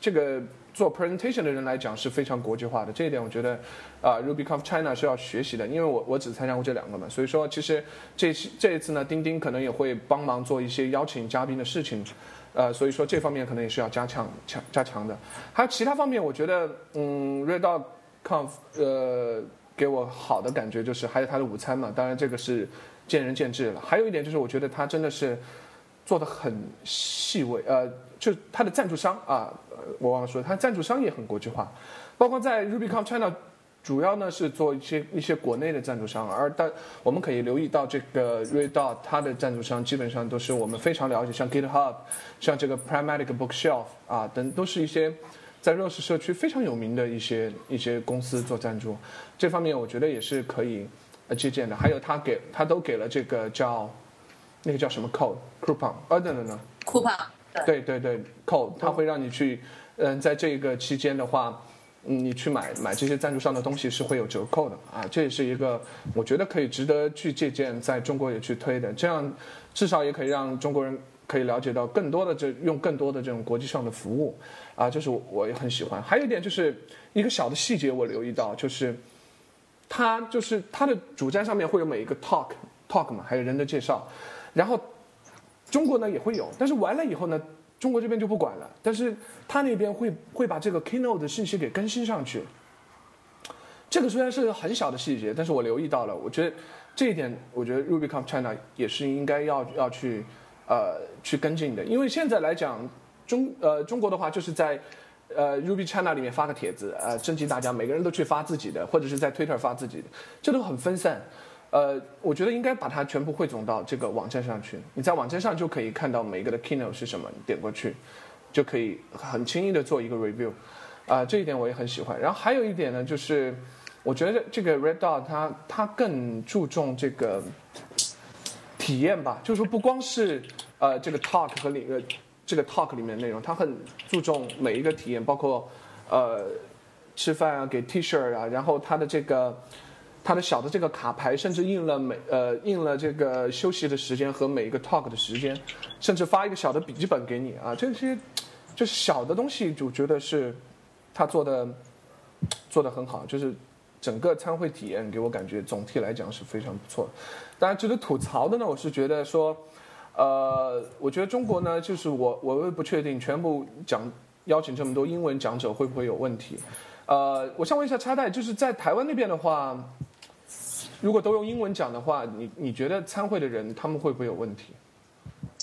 这个。做 presentation 的人来讲是非常国际化的，这一点我觉得，啊，RubyConf China 是要学习的，因为我我只参加过这两个嘛，所以说其实这次这一次呢，钉钉可能也会帮忙做一些邀请嘉宾的事情，呃，所以说这方面可能也是要加强强加强的。还有其他方面，我觉得，嗯，RedDog，Conf，呃，给我好的感觉就是还有他的午餐嘛，当然这个是见仁见智了。还有一点就是，我觉得他真的是做的很细微，呃。就他的赞助商啊，我忘了说，他赞助商也很国际化，包括在 RubyCon China，主要呢是做一些一些国内的赞助商，而但我们可以留意到这个 Redot，它的赞助商基本上都是我们非常了解，像 GitHub，像这个 Pragmatic Bookshelf 啊等，都是一些在 Rose 社区非常有名的一些一些公司做赞助，这方面我觉得也是可以借鉴的。还有他给他都给了这个叫那个叫什么 Code Coupon，呃等等呢？Coupon。对对对，扣，他会让你去，嗯，在这个期间的话，嗯，你去买买这些赞助商的东西是会有折扣的啊，这也是一个我觉得可以值得去借鉴，在中国也去推的，这样至少也可以让中国人可以了解到更多的这用更多的这种国际上的服务，啊，这是我也很喜欢。还有一点就是一个小的细节我留意到，就是它就是它的主站上面会有每一个 talk talk 嘛，还有人的介绍，然后。中国呢也会有，但是完了以后呢，中国这边就不管了。但是他那边会会把这个 keynote 的信息给更新上去。这个虽然是很小的细节，但是我留意到了。我觉得这一点，我觉得 RubyConf China 也是应该要要去呃去跟进的。因为现在来讲，中呃中国的话就是在呃 Ruby China 里面发个帖子，呃征集大家，每个人都去发自己的，或者是在 Twitter 发自己的，这都很分散。呃，我觉得应该把它全部汇总到这个网站上去。你在网站上就可以看到每一个的 keynote 是什么，你点过去，就可以很轻易的做一个 review。啊，这一点我也很喜欢。然后还有一点呢，就是我觉得这个 Red Dot 它它更注重这个体验吧，就是说不光是呃这个 talk 和里个这个 talk 里面的内容，它很注重每一个体验，包括呃吃饭啊，给 T 恤啊，然后它的这个。它的小的这个卡牌，甚至印了每呃印了这个休息的时间和每一个 talk 的时间，甚至发一个小的笔记本给你啊，这些就是小的东西，就觉得是他做的做的很好，就是整个参会体验给我感觉总体来讲是非常不错的。当然值得吐槽的呢，我是觉得说，呃，我觉得中国呢，就是我我也不确定全部讲邀请这么多英文讲者会不会有问题。呃，我想问一下插带，就是在台湾那边的话。如果都用英文讲的话，你你觉得参会的人他们会不会有问题？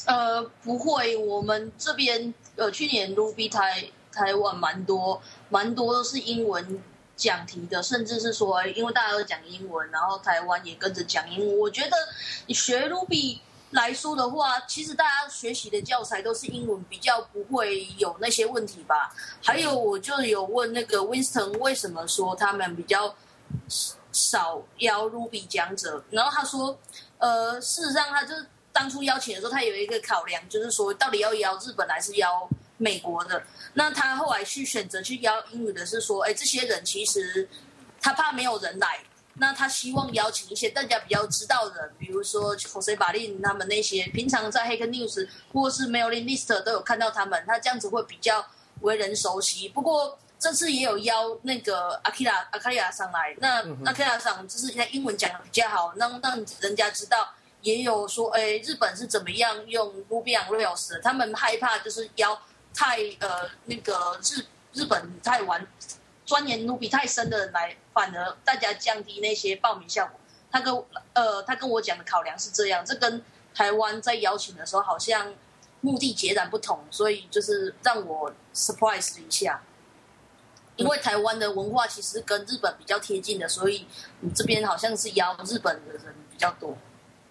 呃，不会，我们这边呃去年 Ruby 台台湾蛮多蛮多都是英文讲题的，甚至是说，因为大家都讲英文，然后台湾也跟着讲英文。我觉得你学 Ruby 来说的话，其实大家学习的教材都是英文，比较不会有那些问题吧。还有，我就有问那个 Winston 为什么说他们比较少邀 Ruby 讲者，然后他说，呃，事实上，他就是当初邀请的时候，他有一个考量，就是说到底要邀日本还是邀。美国的，那他后来去选择去邀英语的是说，哎，这些人其实他怕没有人来，那他希望邀请一些大家比较知道的，比如说 Jose b a l i n 他们那些平常在 Hack News 或是 Mailing List 都有看到他们，他这样子会比较为人熟悉。不过这次也有邀那个 Akira Akira 上来，那 Akira 上就是他英文讲的比较好，让让人家知道，也有说，哎，日本是怎么样用 Ruby on Rails 的，他们害怕就是邀。太呃那个日日本太玩钻研努比太深的人来，反而大家降低那些报名效果。他跟呃他跟我讲的考量是这样，这跟台湾在邀请的时候好像目的截然不同，所以就是让我 surprise 一下。因为台湾的文化其实跟日本比较贴近的，所以你这边好像是邀日本的人比较多。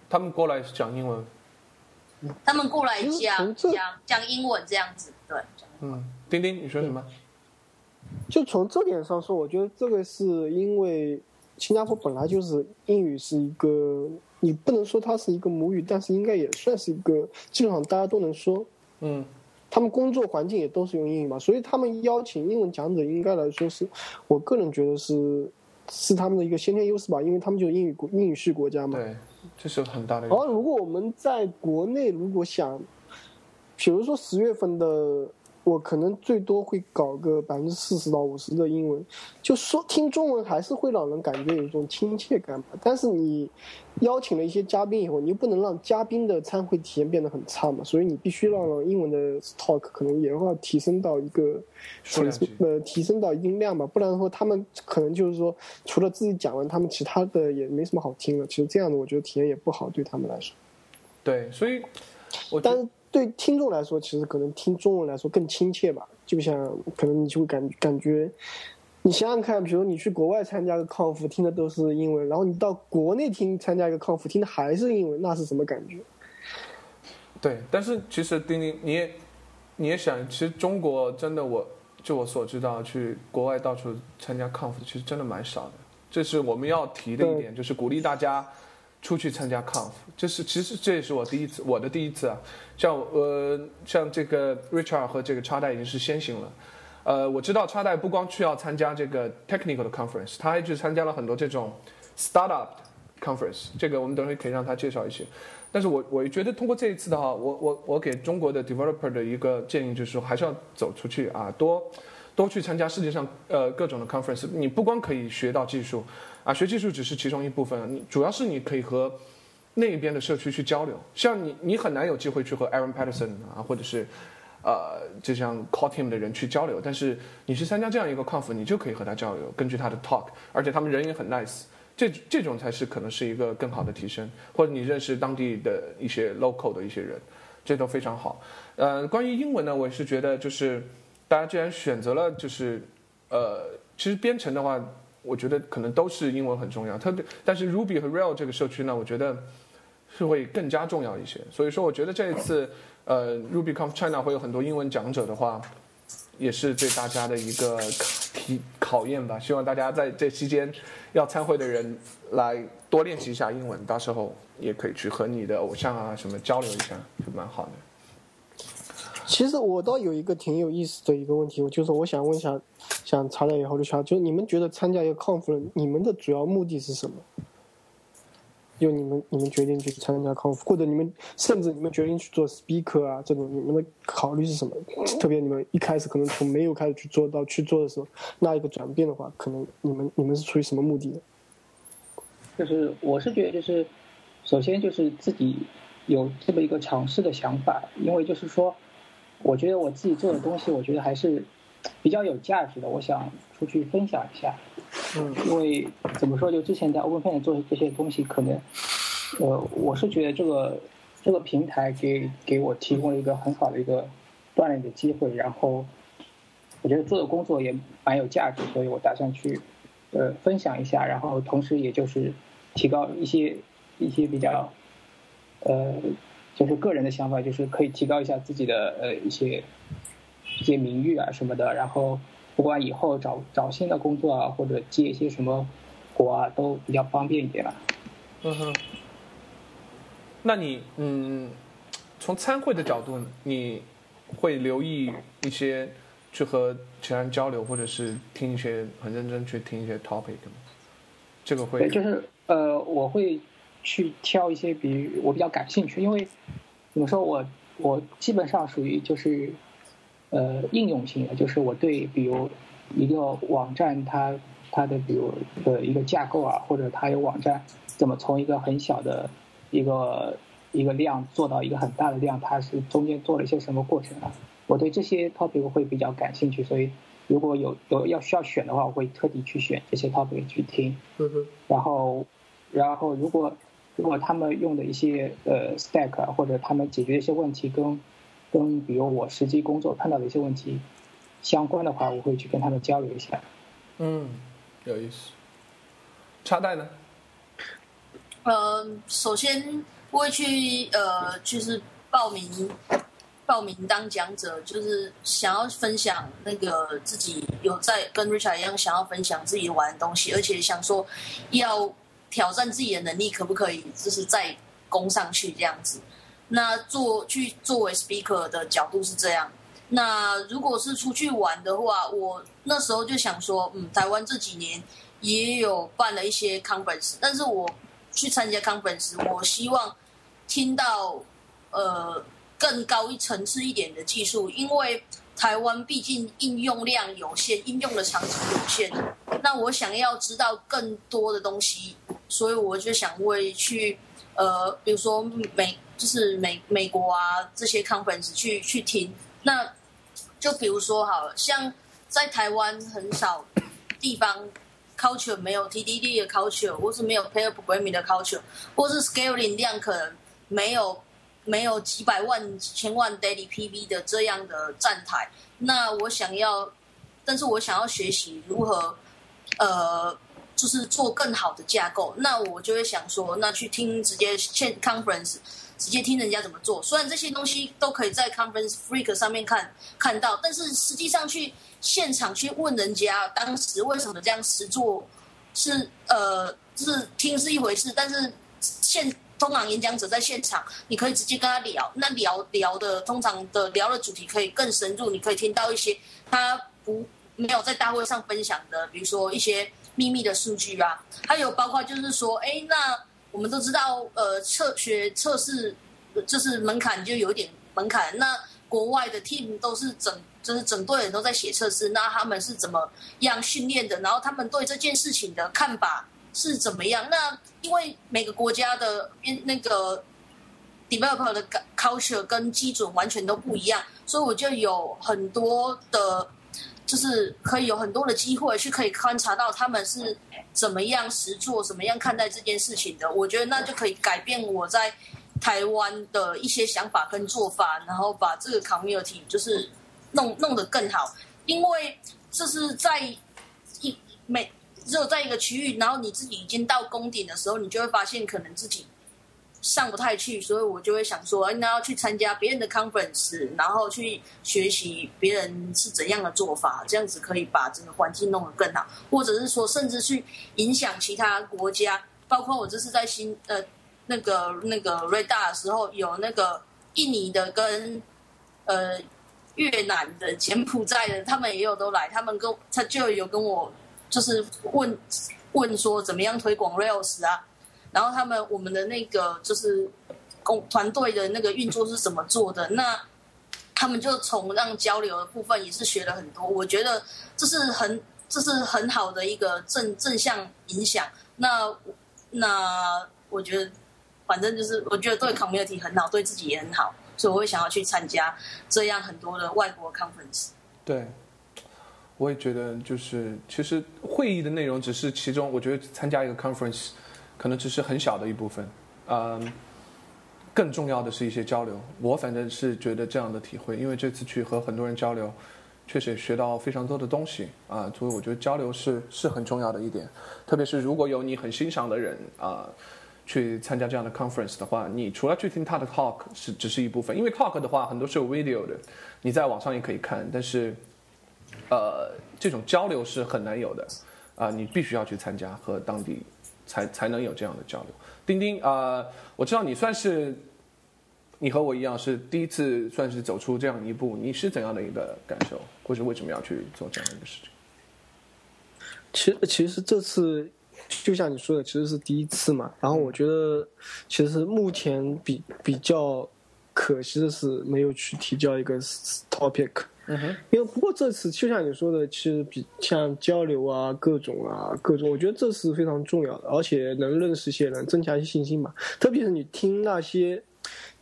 他们过来讲英文。他们过来讲讲讲英文这样子。对，嗯，丁丁，你说什么？就从这点上说，我觉得这个是因为新加坡本来就是英语是一个，你不能说它是一个母语，但是应该也算是一个基本上大家都能说。嗯，他们工作环境也都是用英语嘛，所以他们邀请英文讲者，应该来说是我个人觉得是是他们的一个先天优势吧，因为他们就是英语国英语系国家嘛。对，这是很大的。然后如果我们在国内如果想。比如说十月份的，我可能最多会搞个百分之四十到五十的英文，就说听中文还是会让人感觉有一种亲切感吧。但是你邀请了一些嘉宾以后，你又不能让嘉宾的参会体验变得很差嘛，所以你必须让英文的 talk 可能也要提升到一个呃提升到音量吧，不然的话他们可能就是说除了自己讲完，他们其他的也没什么好听了。其实这样的我觉得体验也不好，对他们来说。对，所以，我但是。对听众来说，其实可能听中文来说更亲切吧。就像可能你就会感感觉，你想想看，比如你去国外参加个 conf，听的都是英文，然后你到国内听参加一个 conf，听的还是英文，那是什么感觉？对，但是其实丁丁，你也你也想，其实中国真的，我就我所知道，去国外到处参加 conf，其实真的蛮少的。这是我们要提的一点，就是鼓励大家。出去参加 conf，这是其实这也是我第一次，我的第一次啊。像呃，像这个 Richard 和这个插代已经是先行了。呃，我知道插代不光去要参加这个 technical 的 conference，他还去参加了很多这种 startup conference。这个我们等会可以让他介绍一些。但是我我觉得通过这一次的话，我我我给中国的 developer 的一个建议就是说，还是要走出去啊，多多去参加世界上呃各种的 conference。你不光可以学到技术。啊，学技术只是其中一部分，你主要是你可以和那边的社区去交流。像你，你很难有机会去和 Aaron Patterson 啊，或者是呃，就像 Call Team 的人去交流。但是你去参加这样一个 conf，你就可以和他交流，根据他的 talk，而且他们人也很 nice。这这种才是可能是一个更好的提升，或者你认识当地的一些 local 的一些人，这都非常好。呃，关于英文呢，我是觉得就是大家既然选择了，就是呃，其实编程的话。我觉得可能都是英文很重要，特别但是 Ruby 和 Rail 这个社区呢，我觉得是会更加重要一些。所以说，我觉得这一次呃 RubyConf China 会有很多英文讲者的话，也是对大家的一个考考验吧。希望大家在这期间要参会的人来多练习一下英文，到时候也可以去和你的偶像啊什么交流一下，就蛮好的。其实我倒有一个挺有意思的一个问题，就是我想问一下，想查了以后就查，就你们觉得参加一个 conf，你们的主要目的是什么？就你们你们决定去参加 conf，或者你们甚至你们决定去做 speaker 啊，这种你们的考虑是什么？特别你们一开始可能从没有开始去做到去做的时候，那一个转变的话，可能你们你们是出于什么目的的？就是我是觉得就是，首先就是自己有这么一个尝试的想法，因为就是说。我觉得我自己做的东西，我觉得还是比较有价值的。我想出去分享一下，嗯，因为怎么说，就之前在 OpenPen 做这些东西，可能，呃，我是觉得这个这个平台给给我提供了一个很好的一个锻炼的机会，然后我觉得做的工作也蛮有价值，所以我打算去呃分享一下，然后同时也就是提高一些一些比较呃就是个人的想法，就是可以提高一下自己的呃一些一些名誉啊什么的，然后不管以后找找新的工作啊或者接一些什么活啊都比较方便一点了。嗯哼。那你嗯，从参会的角度，你会留意一些去和其他人交流，或者是听一些很认真去听一些 topic 吗？这个会对，就是呃，我会去挑一些比我比较感兴趣，因为怎么说我我基本上属于就是呃应用型的，就是我对比如一个网站它它的比如呃一个架构啊，或者它有网站怎么从一个很小的。一个一个量做到一个很大的量，它是中间做了一些什么过程啊？我对这些 topic 会比较感兴趣，所以如果有有要需要选的话，我会特地去选这些 topic 去听。嗯哼。然后，然后如果如果他们用的一些呃 stack 或者他们解决一些问题跟跟比如我实际工作碰到的一些问题相关的话，我会去跟他们交流一下。嗯，有意思。插袋呢？呃，首先我会去呃，就是报名报名当讲者，就是想要分享那个自己有在跟 Richard 一样想要分享自己玩的东西，而且想说要挑战自己的能力，可不可以就是再攻上去这样子？那做去作为 speaker 的角度是这样。那如果是出去玩的话，我那时候就想说，嗯，台湾这几年也有办了一些 conference，但是我。去参加 conference，我希望听到呃更高一层次一点的技术，因为台湾毕竟应用量有限，应用的场景有限。那我想要知道更多的东西，所以我就想会去呃，比如说美就是美美国啊这些 conference 去去听。那就比如说好了，像在台湾很少地方。culture 没有 TDD 的 culture，或是没有 pair programming 的 culture，或是 scaling 量可能没有没有几百万、几千万 daily PV 的这样的站台。那我想要，但是我想要学习如何，呃，就是做更好的架构。那我就会想说，那去听直接现 conference，直接听人家怎么做。虽然这些东西都可以在 conference freak 上面看看到，但是实际上去。现场去问人家当时为什么这样实做，是呃，就是听是一回事，但是现通常演讲者在现场，你可以直接跟他聊，那聊聊的通常的聊的主题可以更深入，你可以听到一些他不没有在大会上分享的，比如说一些秘密的数据啊，还有包括就是说，哎，那我们都知道，呃，测学测试就是门槛就有点门槛，那国外的 team 都是整。就是整队人都在写测试，那他们是怎么样训练的？然后他们对这件事情的看法是怎么样？那因为每个国家的那个 developer 的 culture 跟基准完全都不一样，所以我就有很多的，就是可以有很多的机会去可以观察到他们是怎么样实做、怎么样看待这件事情的。我觉得那就可以改变我在台湾的一些想法跟做法，然后把这个 community 就是。弄弄得更好，因为这是在一每只有在一个区域，然后你自己已经到宫顶的时候，你就会发现可能自己上不太去，所以我就会想说，那要去参加别人的 conference，然后去学习别人是怎样的做法，这样子可以把整个环境弄得更好，或者是说甚至去影响其他国家，包括我这次在新呃那个那个瑞大的时候，有那个印尼的跟呃。越南的、柬埔寨的，他们也有都来，他们跟他就有跟我就是问问说怎么样推广 Rails 啊，然后他们我们的那个就是工团队的那个运作是怎么做的，那他们就从让交流的部分也是学了很多，我觉得这是很这是很好的一个正正向影响。那那我觉得反正就是我觉得对 community 很好，对自己也很好。所以我会想要去参加这样很多的外国 conference。对，我也觉得就是其实会议的内容只是其中，我觉得参加一个 conference 可能只是很小的一部分。嗯，更重要的是一些交流。我反正是觉得这样的体会，因为这次去和很多人交流，确实也学到非常多的东西啊，所以我觉得交流是是很重要的一点，特别是如果有你很欣赏的人啊，去参加这样的 conference 的话，你除了去听他的 talk 是只是一部分，因为 talk 的话很多是有 video 的，你在网上也可以看，但是呃这种交流是很难有的啊，你必须要去参加和当地才才能有这样的交流。丁丁啊，我知道你算是。你和我一样是第一次算是走出这样一步，你是怎样的一个感受，或者为什么要去做这样一个事情？其实，其实这次就像你说的，其实是第一次嘛。然后我觉得，其实目前比比较可惜的是没有去提交一个 topic。嗯哼。因为不过这次就像你说的，其实比像交流啊、各种啊、各种，我觉得这是非常重要的，而且能认识一些人，增强一些信心嘛。特别是你听那些。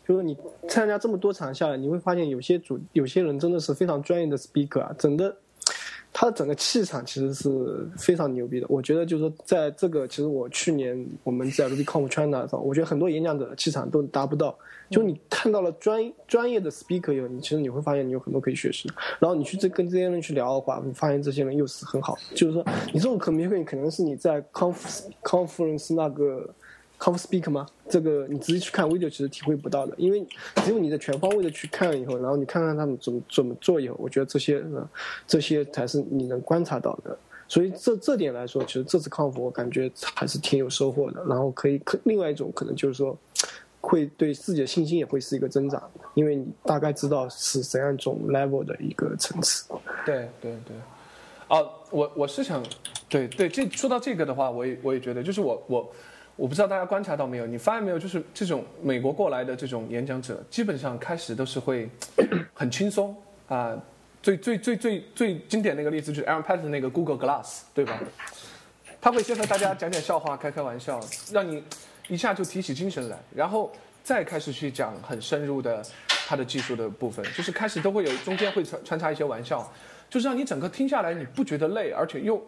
就是你参加这么多场下来，你会发现有些主有些人真的是非常专业的 speaker 啊，整个他的整个气场其实是非常牛逼的。我觉得就是说，在这个其实我去年我们在 RubyConf China 上，我觉得很多演讲者的气场都达不到。就你看到了专专业的 speaker 以后，你其实你会发现你有很多可以学习的。然后你去这跟这些人去聊的话，你发现这些人又是很好。就是说，你这种可能会可能是你在 conf conference 那个。Conf speak 吗？这个你直接去看 video 其实体会不到的，因为只有你的全方位的去看了以后，然后你看看他们怎么怎么做以后，我觉得这些这些才是你能观察到的。所以这这点来说，其实这次 Conf 我感觉还是挺有收获的。然后可以可另外一种可能就是说，会对自己的信心也会是一个增长，因为你大概知道是怎样一种 level 的一个层次。对对对。哦，我我是想，对对，这说到这个的话，我也我也觉得，就是我我。我不知道大家观察到没有？你发现没有？就是这种美国过来的这种演讲者，基本上开始都是会很轻松啊。最最最最最经典的一个例子就是 Aaron Patton 那个 Google Glass，对吧？他会先和大家讲讲笑话，开开玩笑，让你一下就提起精神来，然后再开始去讲很深入的他的技术的部分。就是开始都会有中间会穿穿插一些玩笑，就是让你整个听下来你不觉得累，而且又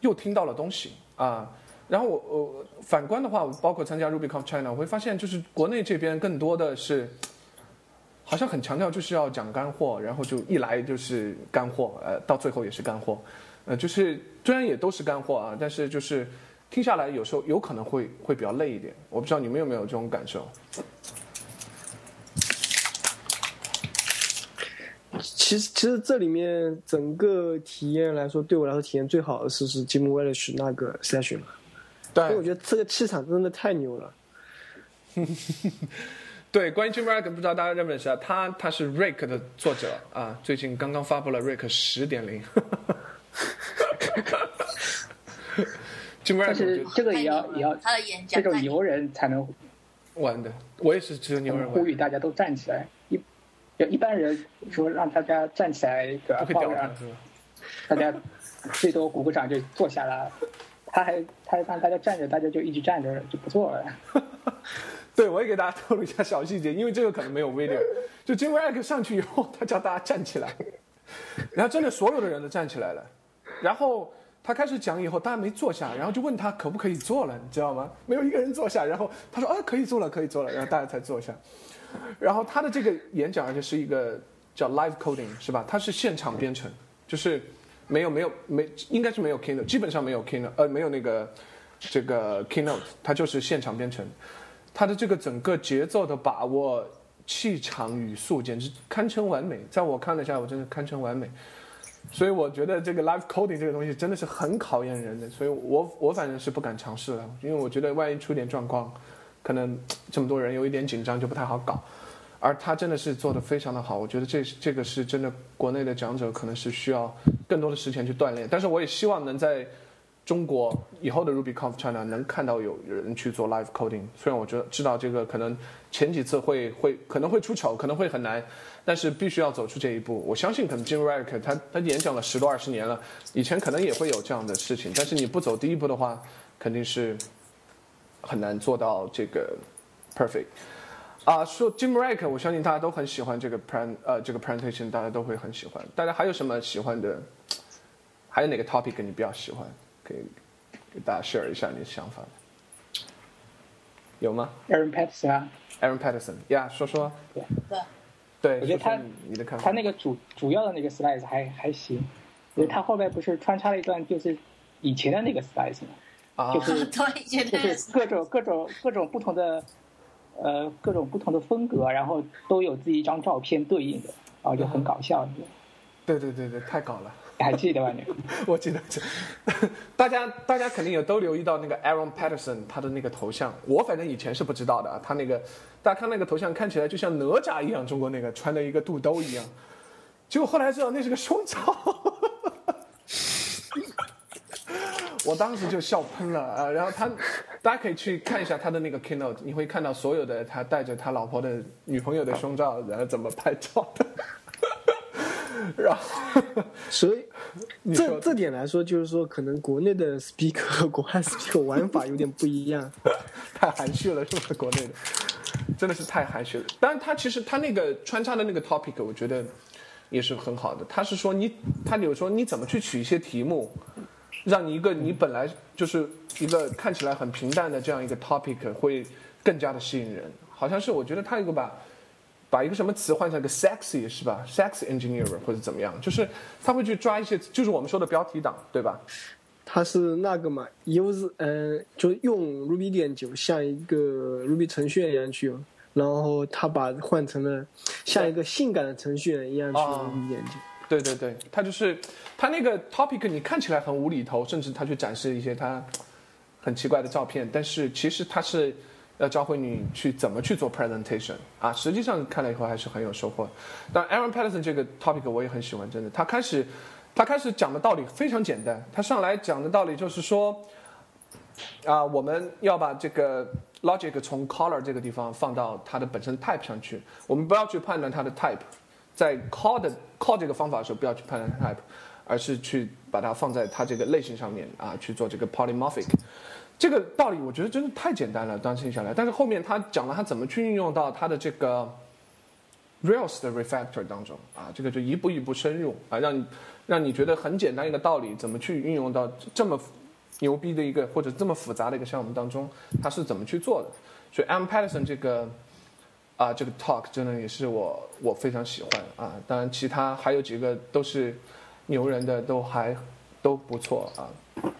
又听到了东西啊。然后我我反观的话，包括参加 RubyConf China，我会发现就是国内这边更多的是，好像很强调就是要讲干货，然后就一来就是干货，呃，到最后也是干货，呃，就是虽然也都是干货啊，但是就是听下来有时候有可能会会比较累一点。我不知道你们有没有这种感受？其实其实这里面整个体验来说，对我来说体验最好的是是 Jim Welch 那个 session。对，我觉得这个气场真的太牛了。对，关于 Jim Rake，不知道大家认不认识啊？他他是 Rake 的作者啊，最近刚刚发布了 Rake 十点零。Jim Rake，但是这个也要也要他的演讲，这种牛人才能玩的。我也是只有牛人呼吁大家都站起来，一一般人说让大家站起来，对吧？大家最多鼓个掌就坐下了。他还他让大家站着，大家就一直站着就不坐了。对，我也给大家透露一下小细节，因为这个可能没有 video。就 Jim Rake 上去以后，他叫大家站起来，然后真的所有的人都站起来了。然后他开始讲以后，大家没坐下，然后就问他可不可以坐了，你知道吗？没有一个人坐下。然后他说啊，可以坐了，可以坐了。然后大家才坐下。然后他的这个演讲而且是一个叫 live coding 是吧？他是现场编程，就是。没有没有没，应该是没有 keynote，基本上没有 keynote，呃，没有那个这个 keynote，它就是现场编程，它的这个整个节奏的把握、气场、语速，简直堪称完美。在我看了下，我真的堪称完美。所以我觉得这个 live coding 这个东西真的是很考验人的，所以我我反正是不敢尝试了，因为我觉得万一出点状况，可能这么多人有一点紧张就不太好搞。而他真的是做的非常的好，我觉得这这个是真的，国内的讲者可能是需要更多的时间去锻炼。但是我也希望能在中国以后的 RubyConf China 能看到有人去做 live coding。虽然我觉得知道这个可能前几次会会可能会出丑，可能会很难，但是必须要走出这一步。我相信可能 Jim Rake 他他演讲了十多二十年了，以前可能也会有这样的事情，但是你不走第一步的话，肯定是很难做到这个 perfect。啊，说 Jim Rake，我相信大家都很喜欢这个 present，呃，这个 presentation，大家都会很喜欢。大家还有什么喜欢的？还有哪个 topic 你比较喜欢？可以给大家 share 一下你的想法。有吗？Aaron Patterson。Aaron Patterson，呀，说说。对。对，我觉得他你的看法，他那个主主要的那个 slide 还还行，因为他后面不是穿插了一段就是以前的那个 slice 嘛，啊，就是 对，就是。各种各种各种不同的呃各种不同的风格，然后都有自己一张照片对应的，然后就很搞笑，你对对对对，太搞了。还记得吧？你 我记得这，大家大家肯定也都留意到那个 Aaron Patterson 他的那个头像，我反正以前是不知道的啊。他那个，大家看那个头像看起来就像哪吒一样，中国那个穿的一个肚兜一样，结果后来知道那是个胸罩，我当时就笑喷了啊。然后他，大家可以去看一下他的那个 keynote，你会看到所有的他带着他老婆的女朋友的胸罩，然后怎么拍照的。然后，所以 这这点来说，就是说可能国内的 speaker 和 国外 speaker 玩法有点不一样。太含蓄了，是不是？国内的真的是太含蓄了。当然，他其实他那个穿插的那个 topic，我觉得也是很好的。他是说你，他有说你怎么去取一些题目，让你一个你本来就是一个看起来很平淡的这样一个 topic 会更加的吸引人。好像是我觉得他有个把把一个什么词换成一个 sexy 是吧？sex engineer 或者怎么样，就是他会去抓一些，就是我们说的标题党，对吧？他是那个嘛，use 呃，就用 Ruby 点九像一个 Ruby 程序员一样去用，然后他把换成了像一个性感的程序员一样去 Ruby 点九。对对对，他就是他那个 topic，你看起来很无厘头，甚至他去展示一些他很奇怪的照片，但是其实他是要教会你去怎么去做 presentation 啊。实际上看了以后还是很有收获。但 Aaron Patterson 这个 topic 我也很喜欢，真的，他开始他开始讲的道理非常简单，他上来讲的道理就是说啊，我们要把这个 logic 从 color 这个地方放到它的本身 type 上去，我们不要去判断它的 type。在 call 的 call 这个方法的时候，不要去判断 type，而是去把它放在它这个类型上面啊，去做这个 polymorphic。这个道理我觉得真的太简单了，当听下来。但是后面他讲了他怎么去运用到他的这个 Rails 的 refactor 当中啊，这个就一步一步深入啊，让你让你觉得很简单一个道理，怎么去运用到这么牛逼的一个或者这么复杂的一个项目当中，他是怎么去做的？所以 M. Patterson 这个。啊，这个 talk 真的也是我我非常喜欢啊。当然，其他还有几个都是牛人的，都还都不错啊。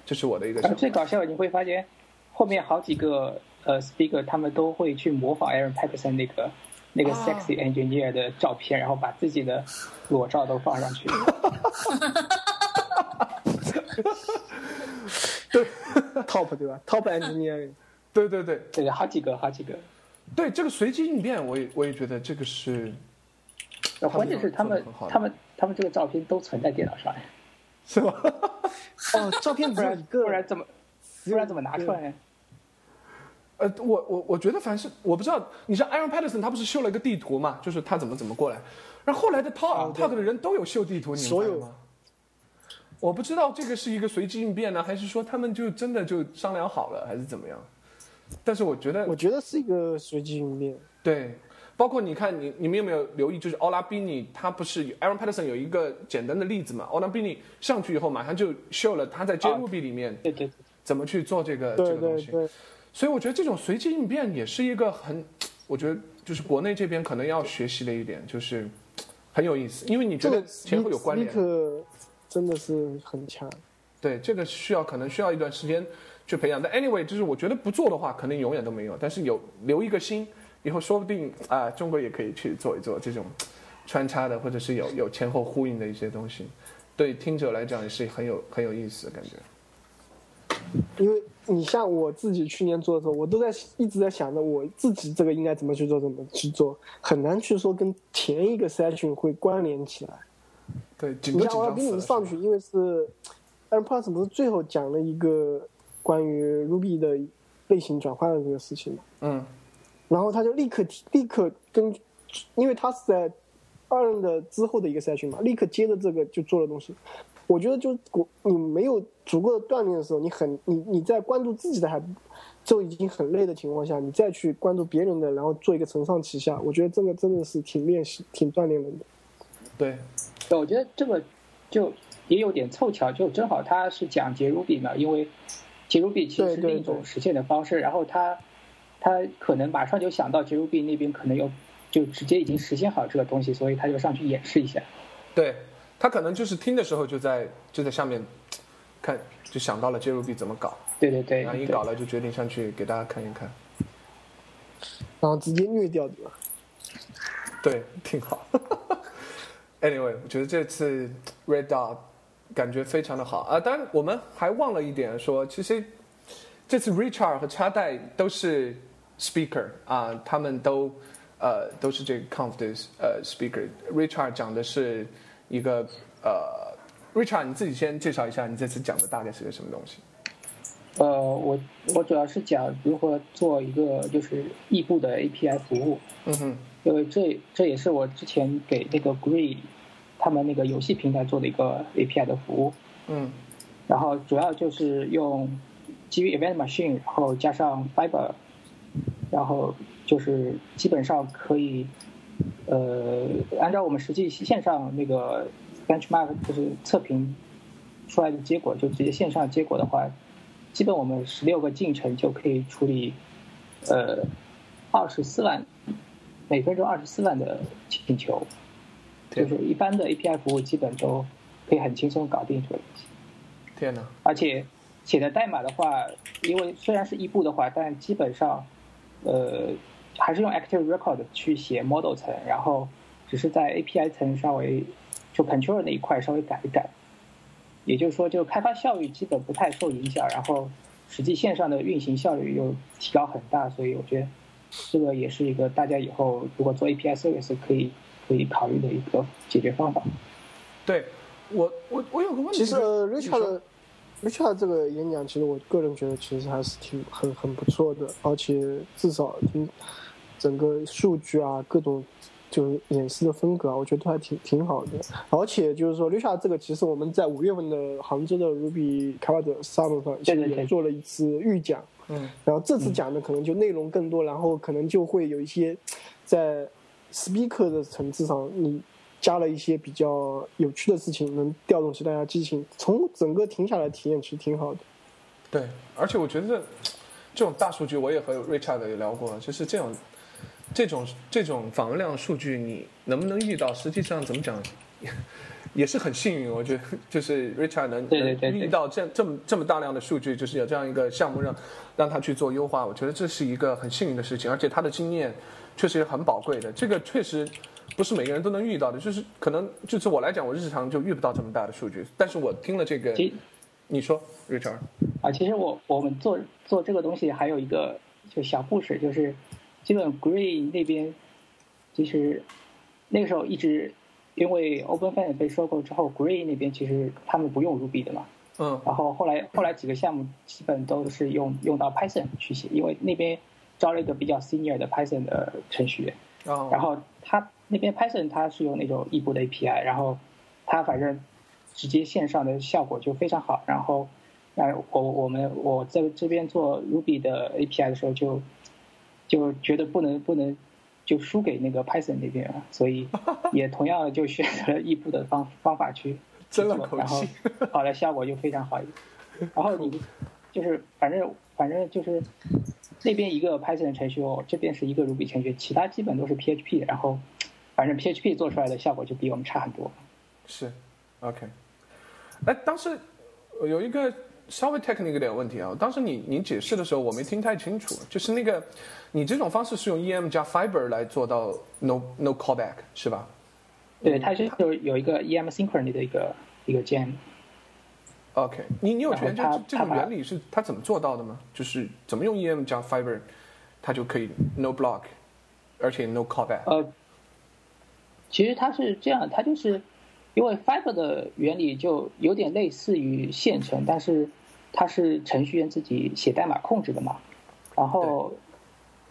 这是我的一个。最搞笑的你会发现，后面好几个呃 speaker 他们都会去模仿 Aaron Patterson 那个那个啊 sexy engineer 的照片，然后把自己的裸照都放上去。对，top 对吧？top engineering。对对对对，好几个，好几个。对，这个随机应变，我也我也觉得这个是，呃关键是他们他们他们这个照片都存在电脑上呀，是吧？哦，照片不然个，不然怎么不然怎么拿出来呢？呃，我我我觉得凡是我不知道，你像 Aaron Patterson 他不是秀了一个地图嘛，就是他怎么怎么过来，然后后来的 talk、talk 的人都有秀地图，你们所有吗？我不知道这个是一个随机应变呢，还是说他们就真的就商量好了，还是怎么样？但是我觉得我觉得是一个随机应变。对，包括你看，你你们有没有留意，就是奥拉宾尼他不是 Aaron Patterson 有一个简单的例子嘛？奥拉宾尼上去以后，马上就秀了他在 JRuby 里面对对对，怎么去做这个、对这个东西。所以我觉得这种随机应变也是一个很，我觉得就是国内这边可能要学习的一点，就是很有意思，因为你觉得这个前后有关联。speaker 真的是很强。对，这个需要可能需要一段时间去培养。但 anyway，就是我觉得不做的话，可能永远都没有。但是有留一个心，以后说不定啊、中国也可以去做一做这种穿插的，或者是有有前后呼应的一些东西，对听者来讲也是很有很有意思的感觉。因为你像我自己去年做的时候，我都在一直在想着我自己这个应该怎么去做，怎么去做，很难去说跟前一个 session 会关联起来。对，紧你像我要跟你。们上去，因为是 a i r p o d s 不是最后讲了一个关于 Ruby 的类型转换的这个事情嘛，嗯，然后他就立刻提立刻跟，因为他是在二任的之后的一个 session 嘛，立刻接着这个就做了东西。我觉得就我你没有足够的锻炼的时候，你很你你在关注自己的还就已经很累的情况下，你再去关注别人的，然后做一个承上启下，我觉得这个真的是挺练习、挺锻炼人的。对，对，我觉得这个就也有点凑巧，就正好他是讲解 Ruby 嘛，因为 JRuby 其实是另一种实现的方式，然后他他可能马上就想到 JRuby 那边可能有就直接已经实现好这个东西，所以他就上去演示一下。对他可能就是听的时候就在就在下面看，就想到了 JRuby 怎么搞，对对对，然后一搞了就决定上去给大家看一看，然后直接虐掉对吧？对，挺好。Anyway，我觉得这次 Red Dot 感觉非常的好啊。当然，我们还忘了一点，说其实这次 Richard 和插代都是 speaker 啊，他们都呃都是这个 conf 的呃 speaker。Richard 讲的是一个呃，Richard 你自己先介绍一下，你这次讲的大概是个什么东西？呃，我我主要是讲如何做一个就是异步的 API 服务。嗯哼。因为这这也是我之前给那个 Gree 他们那个游戏平台做的一个 API 的服务，嗯，然后主要就是用基于 Event Machine，然后加上 Fiber，然后就是基本上可以，呃，按照我们实际线上那个 Benchmark 就是测评出来的结果，就直接线上结果的话，基本我们十六个进程就可以处理，呃，二十四万。每分钟二十四万的请求，就是一般的 API 服务基本都可以很轻松搞定这个东西。天哪！而且写的代码的话，因为虽然是异步的话，但基本上呃还是用 Active Record 去写 Model 层，然后只是在 API 层稍微就 Controller 那一块稍微改一改。也就是说，就开发效率基本不太受影响，然后实际线上的运行效率又提高很大，所以我觉得。这个也是一个大家以后如果做 API service 可以可以考虑的一个解决方法。对，我我我有个问题，其实 Richard Richard 这个演讲，其实我个人觉得其实还是挺很很不错的，而且至少听整个数据啊各种就是演示的风格啊，我觉得都还挺挺好的。而且就是说 Richard 这个，其实我们在五月份的杭州的 Ruby 开发者 Summit 上其实也做了一次预讲。嗯，然后这次讲的可能就内容更多，然后可能就会有一些在 speaker 的层次上，你加了一些比较有趣的事情，能调动起大家激情。从整个停下来体验其实挺好的。对，而且我觉得这种大数据，我也和 Richard 也聊过，就是这种这种这种访问量数据，你能不能遇到？实际上怎么讲？也是很幸运，我觉得就是 Richard 能遇到这这么这么大量的数据，就是有这样一个项目让让他去做优化，我觉得这是一个很幸运的事情，而且他的经验确实也很宝贵的。这个确实不是每个人都能遇到的，就是可能就是我来讲，我日常就遇不到这么大的数据。但是我听了这个，你说 Richard 啊，其实我我们做做这个东西还有一个就小故事，就是基本 Green 那边其实那个时候一直。因为 OpenFin 被收购之后，Green 那边其实他们不用 Ruby 的嘛。嗯。然后后来后来几个项目基本都是用用到 Python 去写，因为那边招了一个比较 senior 的 Python 的程序员。哦。然后他那边 Python 他是用那种异步的 API，然后他反正直接线上的效果就非常好。然后，那我我们我在这边做 Ruby 的 API 的时候，就就觉得不能不能。就输给那个 Python 那边了，所以也同样就选择了异步的方方法去 做，然后好的效果就非常好。然后你就是反正反正就是那边一个 Python 程序哦，这边是一个 Ruby 程序，其他基本都是 PHP。然后反正 PHP 做出来的效果就比我们差很多。是，OK。哎，当时有一个。稍微 technical 点问题啊，当时你你解释的时候我没听太清楚，就是那个你这种方式是用 EM 加 Fiber 来做到 no no callback 是吧？对，它是有有一个 EM synchrony 的一个一个 gem。OK，你你有觉得这这个原理是它怎么做到的吗？就是怎么用 EM 加 Fiber，它就可以 no block，而且 no callback。呃，其实它是这样，它就是因为 Fiber 的原理就有点类似于线程，但是它是程序员自己写代码控制的嘛，然后，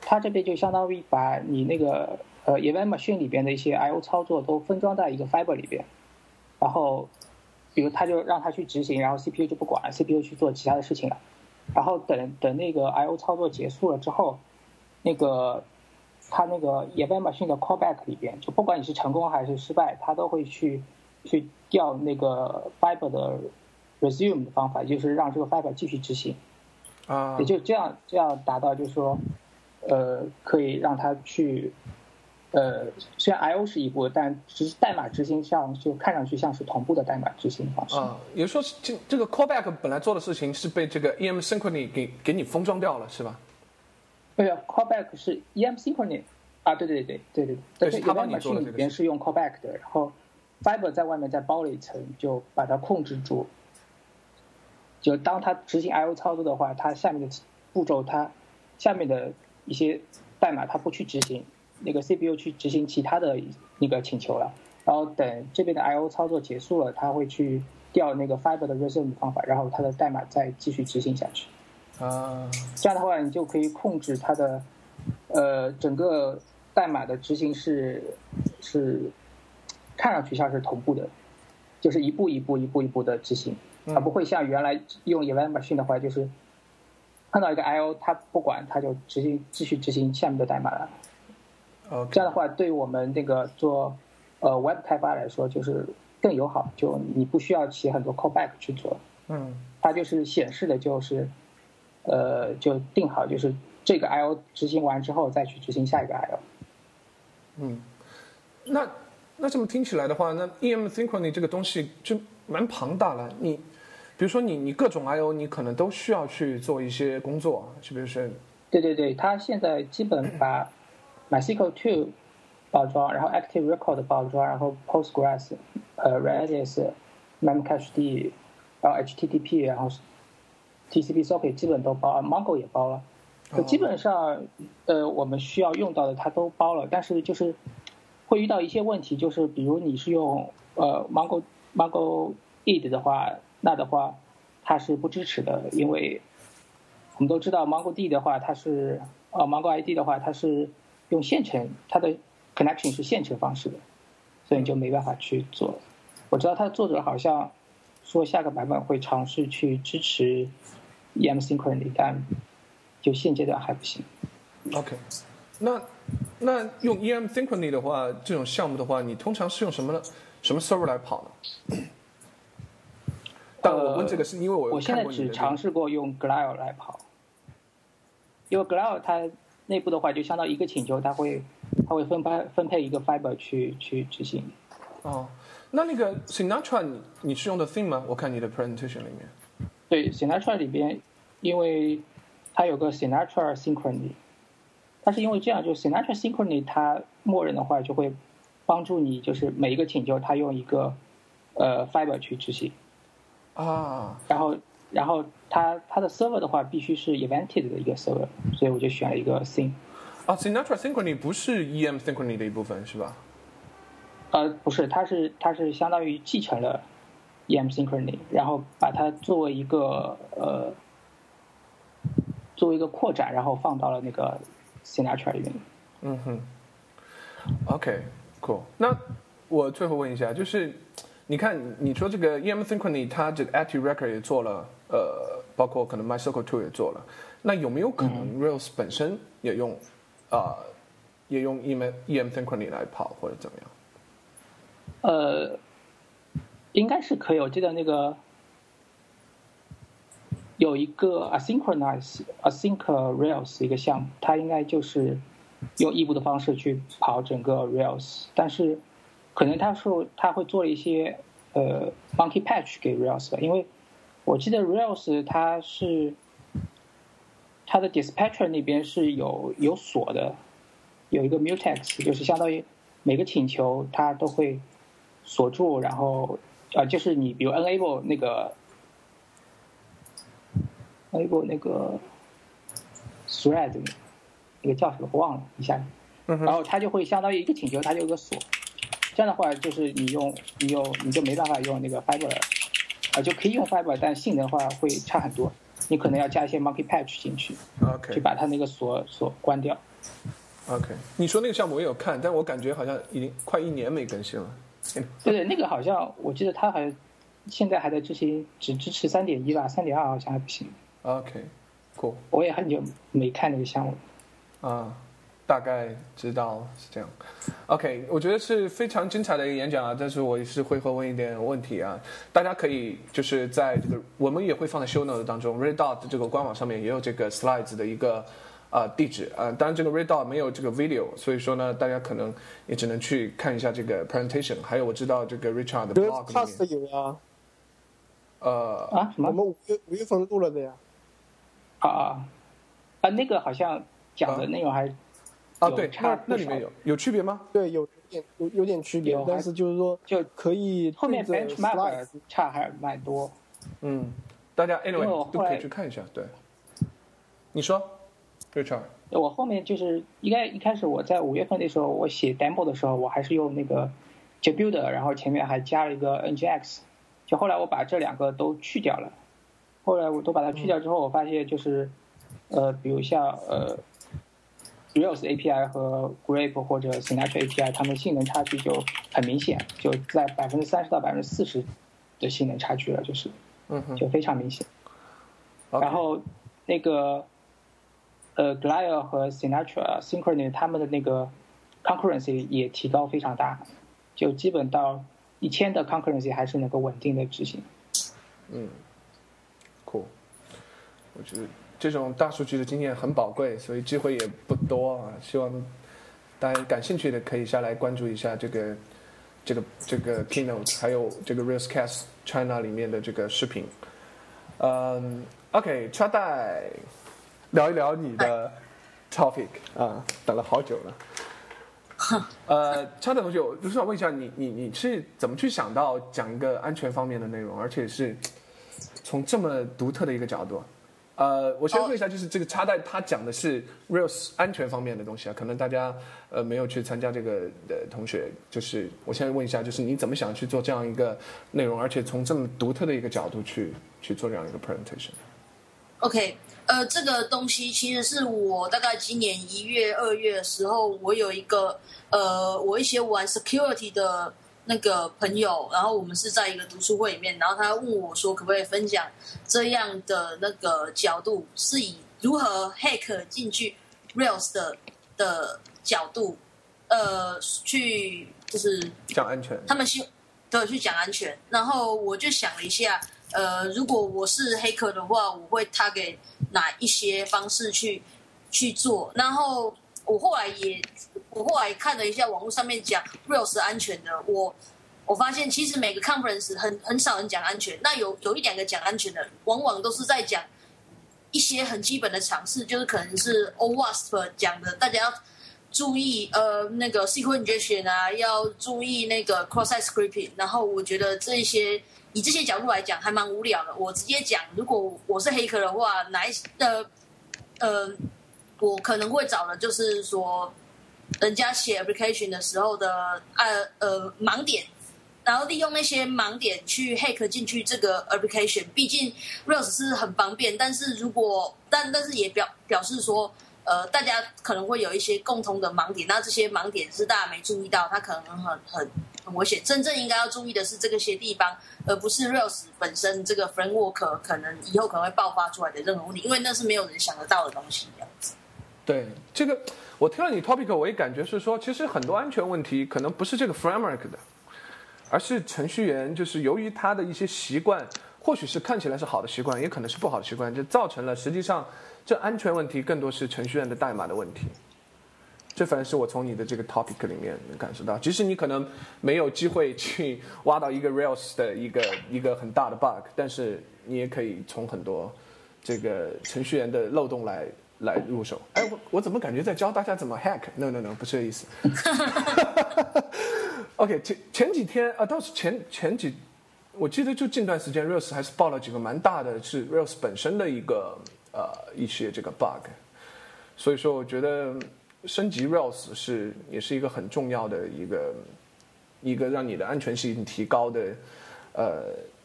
它这边就相当于把你那个呃 event machine 里边的一些 I/O 操作都分装在一个 Fiber 里边，然后，比如他就让他去执行，然后 CPU 就不管了，CPU 去做其他的事情了，然后等等那个 I/O 操作结束了之后，那个他那个 event machine 的 callback 里边，就不管你是成功还是失败，他都会去去调那个 Fiber 的。resume 的方法就是让这个 fiber 继续执行，啊，也就这样这样达到，就是说，呃，可以让他去呃，虽然 I/O 是一步，但执代码执行上就看上去像是同步的代码执行方式。啊，也就是说，这这个 callback 本来做的事情是被这个 EM Synchrony 给给你封装掉了，是吧？对啊，callback 是 EM Synchrony 啊，对对对对对对，对，他帮你做的里边是用 callback 的，然后 Fiber 在外面再包了一层，就把它控制住。就当它执行 I/O 操作的话，它下面的步骤，它下面的一些代码它不去执行。那个 CPU 去执行其他的那个请求了，然后等这边的 I/O 操作结束了，它会去调那个 Fiber 的 resume 方法，然后它的代码再继续执行下去。啊，这样的话，你就可以控制它的呃整个代码的执行是是看上去像是同步的，就是一步一步一步一步的执行，它不会像原来用 Event Machine 的话，就是看到一个 I/O，它不管它就执行继续执行下面的代码了。这样的话，对于我们那个做呃 Web 开发来说，就是更友好。就你不需要写很多 callback 去做，嗯，它就是显示的，就是呃，就定好，就是这个 I/O 执行完之后，再去执行下一个 I/O。嗯，那那这么听起来的话，那 EM Synchrony 这个东西就蛮庞大了。你比如说你你各种 I/O，你可能都需要去做一些工作，是不是？对对对，它现在基本把 MySQL two 包装，然后 Active Record 包装，然后 Postgres，呃，Redis，Memcached，然后 HTTP，然后 TCP Socket 基本都包，Mongo 也包了。就基本上，呃，我们需要用到的它都包了，但是就是会遇到一些问题，就是比如你是用呃 Mongo Mongo id 的话，那的话它是不支持的，因为我们都知道 Mongo D 的话，它是呃 Mongo ID 的话，它是用线程，它的 connection 是线程方式的，所以你就没办法去做。我知道它的作者好像说下个版本会尝试去支持 EM Synchrony，但就现阶段还不行。OK，那那用 EM Synchrony 的话，这种项目的话，你通常是用什么什么 server 来跑呢？但我问这个是因为我我现在只尝试过用 Glide 来跑，因为 Glide 它。内部的话，就相当于一个请求，它会，它会分配分配一个 fiber 去去执行。哦，那那个 Sinatra 你你是用的 theme 吗？我看你的 presentation 里面。对，Sinatra 里边，因为它有个 Sinatra Synchrony，它是因为这样，就 Sinatra Synchrony 它默认的话就会帮助你，就是每一个请求它用一个呃 fiber 去执行。啊。然后。然后它它的 server 的话必须是 evented 的一个 server，所以我就选了一个 syn。啊，Sinatra Synchrony 不是 EM Synchrony 的一部分是吧？呃，不是，它是它是相当于继承了 EM Synchrony，然后把它作为一个呃作为一个扩展，然后放到了那个 Sinatra 里面。嗯哼。OK，cool。那我最后问一下，就是你看你说这个 EM Synchrony 它这个 Active Record 也做了。呃，包括可能 MySQL Two 也做了，那有没有可能 Rails 本身也用啊，也用 EM EM Synchrony 来跑或者怎么样？呃，应该是可以。我记得那个有一个 Asynchronize Async Rails 一个项目，它应该就是用异步的方式去跑整个 Rails，但是可能他说他会做一些呃 Monkey Patch 给 Rails 的，因为。我记得 Rails 它是它的 dispatcher 那边是有有锁的，有一个 mutex，就是相当于每个请求它都会锁住，然后啊，就是你比如 enable 那个 enable 那个 thread 那个叫什么我忘了一下，然后它就会相当于一个请求它就有个锁，这样的话就是你用你用你就没办法用那个 fiber。啊，就可以用 Fiber，但性能的话会差很多。你可能要加一些 Monkey Patch 进去，OK，去把它那个锁锁关掉。OK，你说那个项目我有看，但我感觉好像已经快一年没更新了。对对，那个好像我记得它好像现在还在执行，只支持三点一吧，三点二好像还不行。OK，cool。我也很久没看那个项目了。啊。大概知道是这样，OK，我觉得是非常精彩的一个演讲啊。但是我也是会会问一点问题啊，大家可以就是在这个我们也会放在 Show Note 当中，Red Dot 这个官网上面也有这个 Slides 的一个啊地址啊。当然这个 Red Dot 没有这个 video，所以说呢，大家可能也只能去看一下这个 presentation。还有我知道这个 Richard 的 blog 里 Cast 面，有啊，呃，啊什么我们五月五月份录了的呀。啊啊啊那个好像讲的内容还啊对，差那那里面有有区别吗？对，有点有有点区别有，但是就是说就可以后面 benchmark 差还蛮多。嗯，大家 anyway 都可以去看一下。对，你说，Richard，我后面就是应该一开始我在五月份的时候，我写 demo 的时候，我还是用那个 JBuilder，然后前面还加了一个 NGX。就后来我把这两个都去掉了，后来我都把它去掉之后，我发现就是，呃，比如像呃 Rails API 和 Grape 或者 Sinatra API，它们性能差距就很明显，就在百分之三十到百分之四十的性能差距了，就是嗯哼就非常明显。然后那个呃 Glide 和 Sinatra Synchrony 它们的那个 concurrency 也提高非常大，就基本到一千的 concurrency 还是能够稳定的执行。嗯，cool，我觉得这种大数据的经验很宝贵，所以机会也不多啊。希望大家感兴趣的可以下来关注一下这个这个这个 keynote，还有这个 Railscast China 里面的这个视频。嗯，OK，插带聊一聊你的 topic 啊，等了好久了。呃，插带同学，我就是想问一下你，你你是怎么去想到讲一个安全方面的内容，而且是从这么独特的一个角度？呃，我先问一下，就是这个插袋它讲的是 real 安全方面的东西啊，可能大家呃没有去参加这个的同学，就是我现在问一下，就是你怎么想去做这样一个内容，而且从这么独特的一个角度去去做这样一个 presentation？OK，呃，这个东西其实是我大概今年一月、二月的时候，我有一个呃，我一些玩 security 的那个朋友，然后我们是在一个读书会里面，然后他问我说，可不可以分享这样的那个角度，是以如何 hack 进去 Rails 的的角度，呃，去就是讲安全，他们希对去讲安全，然后我就想了一下，呃，如果我是黑客的话，我会他给哪一些方式去去做？然后我后来也，我后来看了一下网络上面讲 Rails 安全的，我我发现其实每个 conference 很很少人讲安全，那有有一两个讲安全的，往往都是在讲一些很基本的尝试，就是可能是 OWASP 讲的，大家要注意呃那个 SQL injection 啊，要注意那个 cross-site scripting。然后我觉得这一些以这些角度来讲还蛮无聊的。我直接讲，如果我是黑客的话，哪一呃呃，我可能会找的就是说，人家写 application 的时候的呃呃盲点。然后利用那些盲点去 hack 进去这个 application，毕竟 Rails 是很方便，但是如果但但是也表表示说，呃，大家可能会有一些共同的盲点，那这些盲点是大家没注意到，它可能很很很危险。真正应该要注意的是这个些地方，而不是 Rails 本身这个 framework 可能以后可能会爆发出来的任何问题，因为那是没有人想得到的东西。这样子。对这个，我听了你 topic，我也感觉是说，其实很多安全问题可能不是这个 framework 的，而是程序员就是由于他的一些习惯，或许是看起来是好的习惯，也可能是不好的习惯，就造成了实际上这安全问题更多是程序员的代码的问题。这反正是我从你的这个 topic 里面能感受到，即使你可能没有机会去挖到一个 Rails 的一个一个很大的 bug，但是你也可以从很多这个程序员的漏洞来来入手。哎，我我怎么感觉在教大家怎么 hack？No No No，不是这意思。OK，前前几天啊，倒是前前几，我记得就近段时间，Rails 还是爆了几个蛮大的，是 Rails 本身的一个呃一些这个 bug。所以说，我觉得升级 Rails 是也是一个很重要的一个一个让你的安全性提高的呃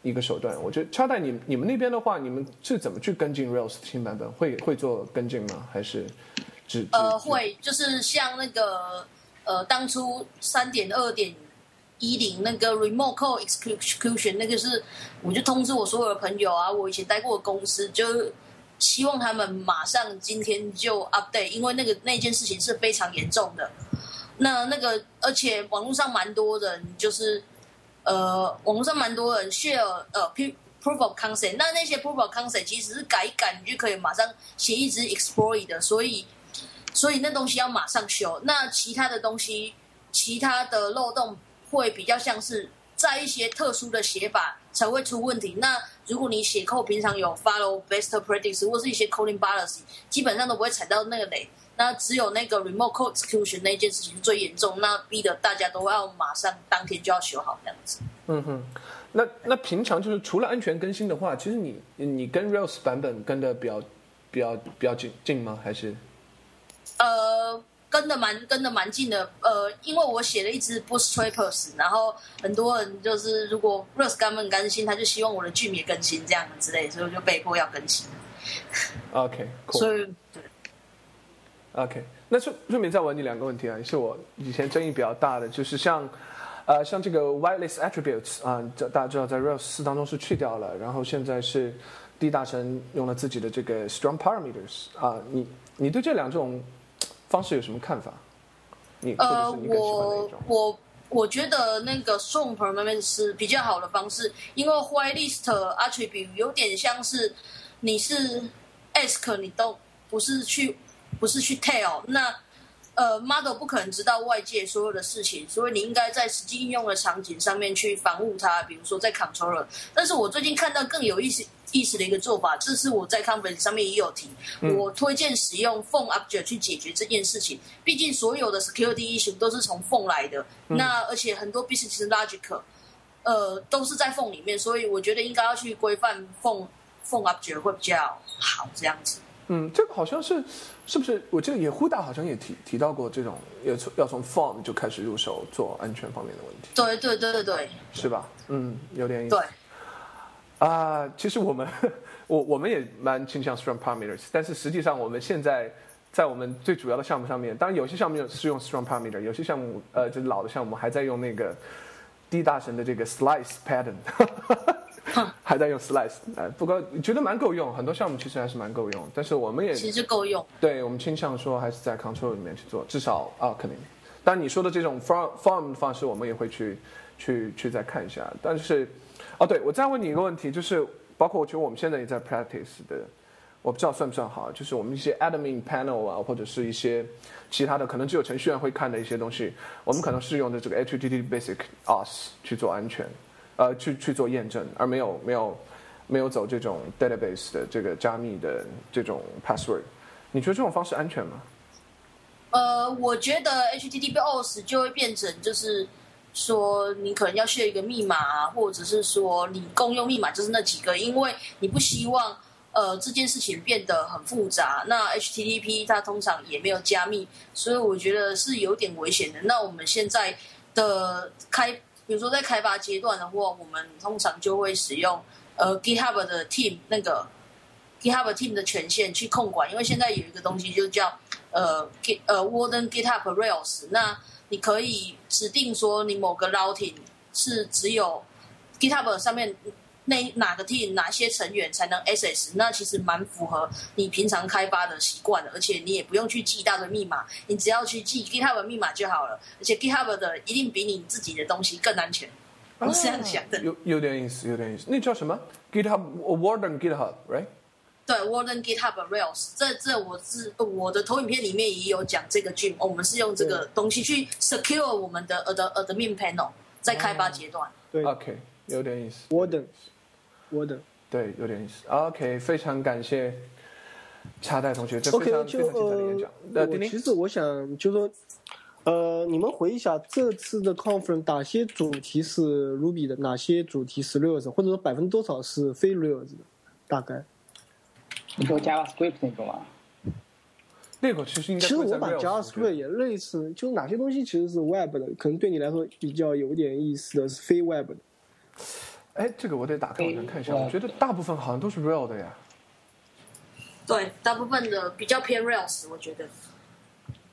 一个手段。我觉得超代你你们那边的话，你们是怎么去跟进 Rails 新版本？会会做跟进吗？还是只只呃，会，就是像那个呃，当初三点二点一零那个 remote code execution 那个是，我就通知我所有的朋友啊，我以前待过的公司，就希望他们马上今天就 update，因为那个那件事情是非常严重的。那那个，而且网络上蛮多人就是，呃，网上蛮多人 share 呃 p proof of concept，那那些 proof of concept 其实是改一改，你就可以马上写一支 exploit 的，所以所以那东西要马上修。那其他的东西，其他的漏洞会比较像是在一些特殊的写法才会出问题。那如果你写扣平常有 follow best practice 或是一些 coding policy，基本上都不会踩到那个雷。那只有那个 remote code execution 那件事情最严重，那逼得大家都要马上当天就要修好这样子。嗯哼，那那平常就是除了安全更新的话，其实你你跟 Rails 版本跟的比较比较比较近近吗？还是？呃，跟的蛮跟的蛮近的。呃，因为我写了一支 Bootstrappers，然后很多人就是如果 Rails 版本更新，他就希望我的剧也更新这样之类，所以我就被迫要更新。OK，所以。OK，那顺顺便再问你两个问题啊，也是我以前争议比较大的，就是像，呃，像这个 whitelist attributes 啊，这大家知道在 Rails 四当中是去掉了，然后现在是 D 大神用了自己的这个 strong parameters 啊，你你对这两种方式有什么看法？你呃，我我我觉得那个 strong parameters 是比较好的方式，因为 whitelist attribute 有点像是你是 ask 你都不是去。不是去 tell 那，呃，model 不可能知道外界所有的事情，所以你应该在实际应用的场景上面去防护它，比如说在 controller。但是我最近看到更有意思意思的一个做法，这是我在 conference 上面也有提，我推荐使用 phone object 去解决这件事情。毕竟所有的 security issue 都是从 phone 来的，那而且很多 business logic，呃，都是在 phone 里面，所以我觉得应该要去规范 phone phone object 会比较好，这样子。嗯，这个好像是，是不是？我记得野狐大好像也提提到过这种，要从要从 form 就开始入手做安全方面的问题。对对对对对，是吧？嗯，有点意思。对。啊，其实我们 我我们也蛮倾向 strong parameters，但是实际上我们现在在我们最主要的项目上面，当然有些项目是用 strong parameter，有些项目呃就是老的项目还在用那个 D 大神的这个 slice pattern。还在用 Slice，哎，不过觉得蛮够用，很多项目其实还是蛮够用。但是我们也其实够用，对我们倾向说还是在 Control 里面去做，至少啊，肯定。但你说的这种 Form Form 的方式，我们也会去去去再看一下。但是，哦，对我再问你一个问题，就是包括我觉得我们现在也在 Practice 的，我不知道算不算好，就是我们一些 Admin Panel 啊，或者是一些其他的可能只有程序员会看的一些东西，我们可能是用的这个 HTTP Basic Auth 去做安全。呃，去去做验证，而没有没有没有走这种 database 的这个加密的这种 password，你觉得这种方式安全吗？呃，我觉得 HTTPOS 就会变成就是说，你可能要设一个密码，或者是说你共用密码就是那几个，因为你不希望呃这件事情变得很复杂。那 HTTP 它通常也没有加密，所以我觉得是有点危险的。那我们现在的开。比如说在开发阶段的话，我们通常就会使用呃 GitHub 的 Team 那个 GitHub Team 的权限去控管，因为现在有一个东西就叫呃 Git 呃 Warden GitHub Rails，那你可以指定说你某个 routing 是只有 GitHub 上面。那哪个 team 哪些成员才能 access？那其实蛮符合你平常开发的习惯的，而且你也不用去记一大堆密码，你只要去记 GitHub 密码就好了。而且 GitHub 的一定比你自己的东西更安全。我是这样想的。有有点意思，有点意思。那叫什么？GitHub Warden GitHub，right？对，Warden GitHub Rails。这这我是我的投影片里面也有讲这个句，我们是用这个东西去 secure 我们的 ad admin panel 在开发阶段。对，OK，有点意思。Warden。我的对有点意思。OK，非常感谢插代同学，这非常非常精彩的演讲。呃，其实我想就说，呃，你们回忆一下这次的 conference 哪些主题是 Ruby 的，哪些主题是 Rails，或者说百分之多少是非 Rails 的？大概你说 JavaScript 那种啊？那个其实应该其实我把 JavaScript 也类似，就是哪些东西其实是 Web 的，可能对你来说比较有点意思的是非 Web 的。哎，这个我得打开网站看一下。我觉得大部分好像都是 real 的呀。对，大部分的比较偏 Rails，我觉得。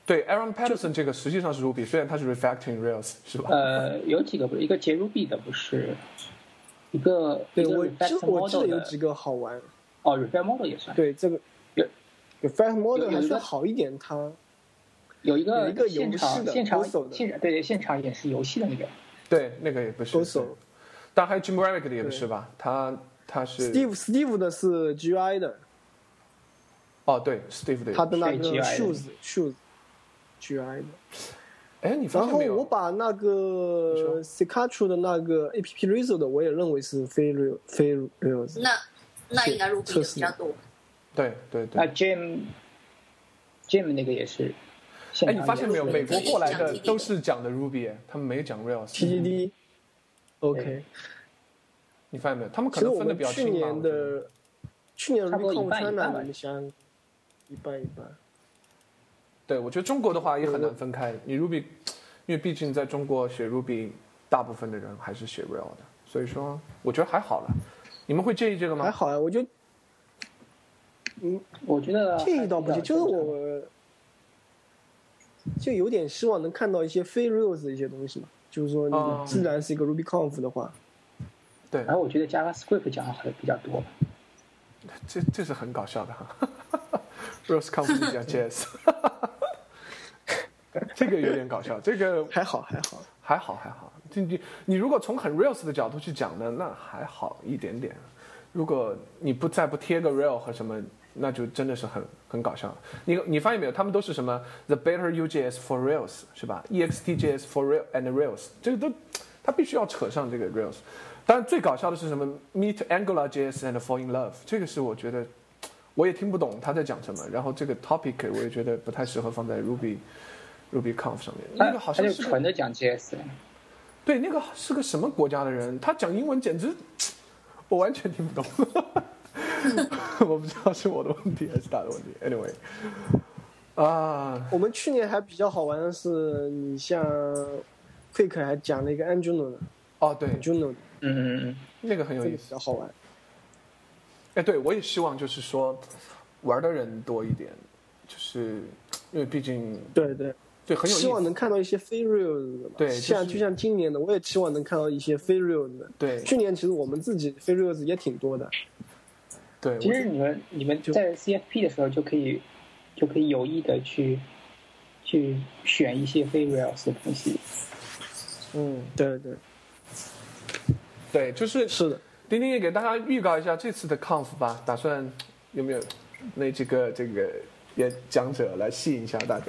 对，Aaron Patterson 这个实际上是 Ruby，虽然它是 refactoring Rails，是吧？呃，有几个不是一个接 Ruby 的，不是一个对我记我记得有几个好玩。哦，refactor model 也算。对，这个 refactor model 还算好一点，它有一个有一个现场现场现场对现场演示游戏的那个。对，那个也不是。但还有 Jim Rarick 的也不是吧？他他是 Steve Steve 的是 GUI 的。哦，对，Steve 的。他的那个 shoes shoes GI 的。哎，你发然后现没有？我把那个说 s i c a t r o 的那个 APP Result 的，我也认为是非 real 非 real。那那应该 Ruby 的比较多。对对对那。Jim Jim 那个也是现哎。你发现没有？美国过来的都是讲的 Ruby，哎他们没讲 Rails。TDD。OK，你发现没有？他们可能分的比较清嘛。年的去年差不多 Recon 一半一 China 半吧你们想一半一半。对，我觉得中国的话也很难分开。你 Ruby，因为毕竟在中国写 Ruby，大部分的人还是写 Rail 的，所以说我觉得还好了。你们会介意这个吗？还好呀，我觉得嗯我觉得介意倒不介意，就是我就有点希望能看到一些非 Rails 的一些东西嘛。就是说，哦你既然是一个 RubyConf 的话，对然，后我觉得 JavaScript 讲的还比较多。这这是很搞笑的哈。Rails Conf 讲 JS，这个有点搞笑。这个还好还好。还好还好，就你你如果从很 Rails 的角度去讲呢，那还好一点点。如果你不再不贴个 Rail 和什么，那就真的是很很搞笑。你你发现没有，他们都是什么 The Better UJS for Rails 是吧？EXTJS for Rail and Rails，这个都他必须要扯上这个 Rails。当然最搞笑的是什么 Meet Angular JS and fall in love，这个是我觉得我也听不懂他在讲什么。然后这个 topic 我也觉得不太适合放在 Ruby Ruby Conf 上面。那个好像是纯的讲 JS，对，那个是个什么国家的人？他讲英文简直，我完全听不懂。我不知道是我的问题还是他的问题。Anyway，啊，我们去年还比较好玩的是，你像 Quick 还讲了一个 Angular 的哦，对，Angular 的，嗯嗯嗯，那个很有意思。比较好玩。哎，对，我也希望就是说，玩的人多一点，就是因为毕竟对对，对很有希望。能看到一些非 real 的嘛。对就是像就像今年的，我也期望能看到一些非 real 的。对去年其实我们自己非 real 也挺多的。对，其实你们你们在 CFP 的时候就可以就可以有意的去去选一些非 Rails 的东西。嗯，对对，对，就是是的。丁丁也给大家预告一下这次的 conf 吧，打算有没有那几个这个演讲者来吸引一下大家？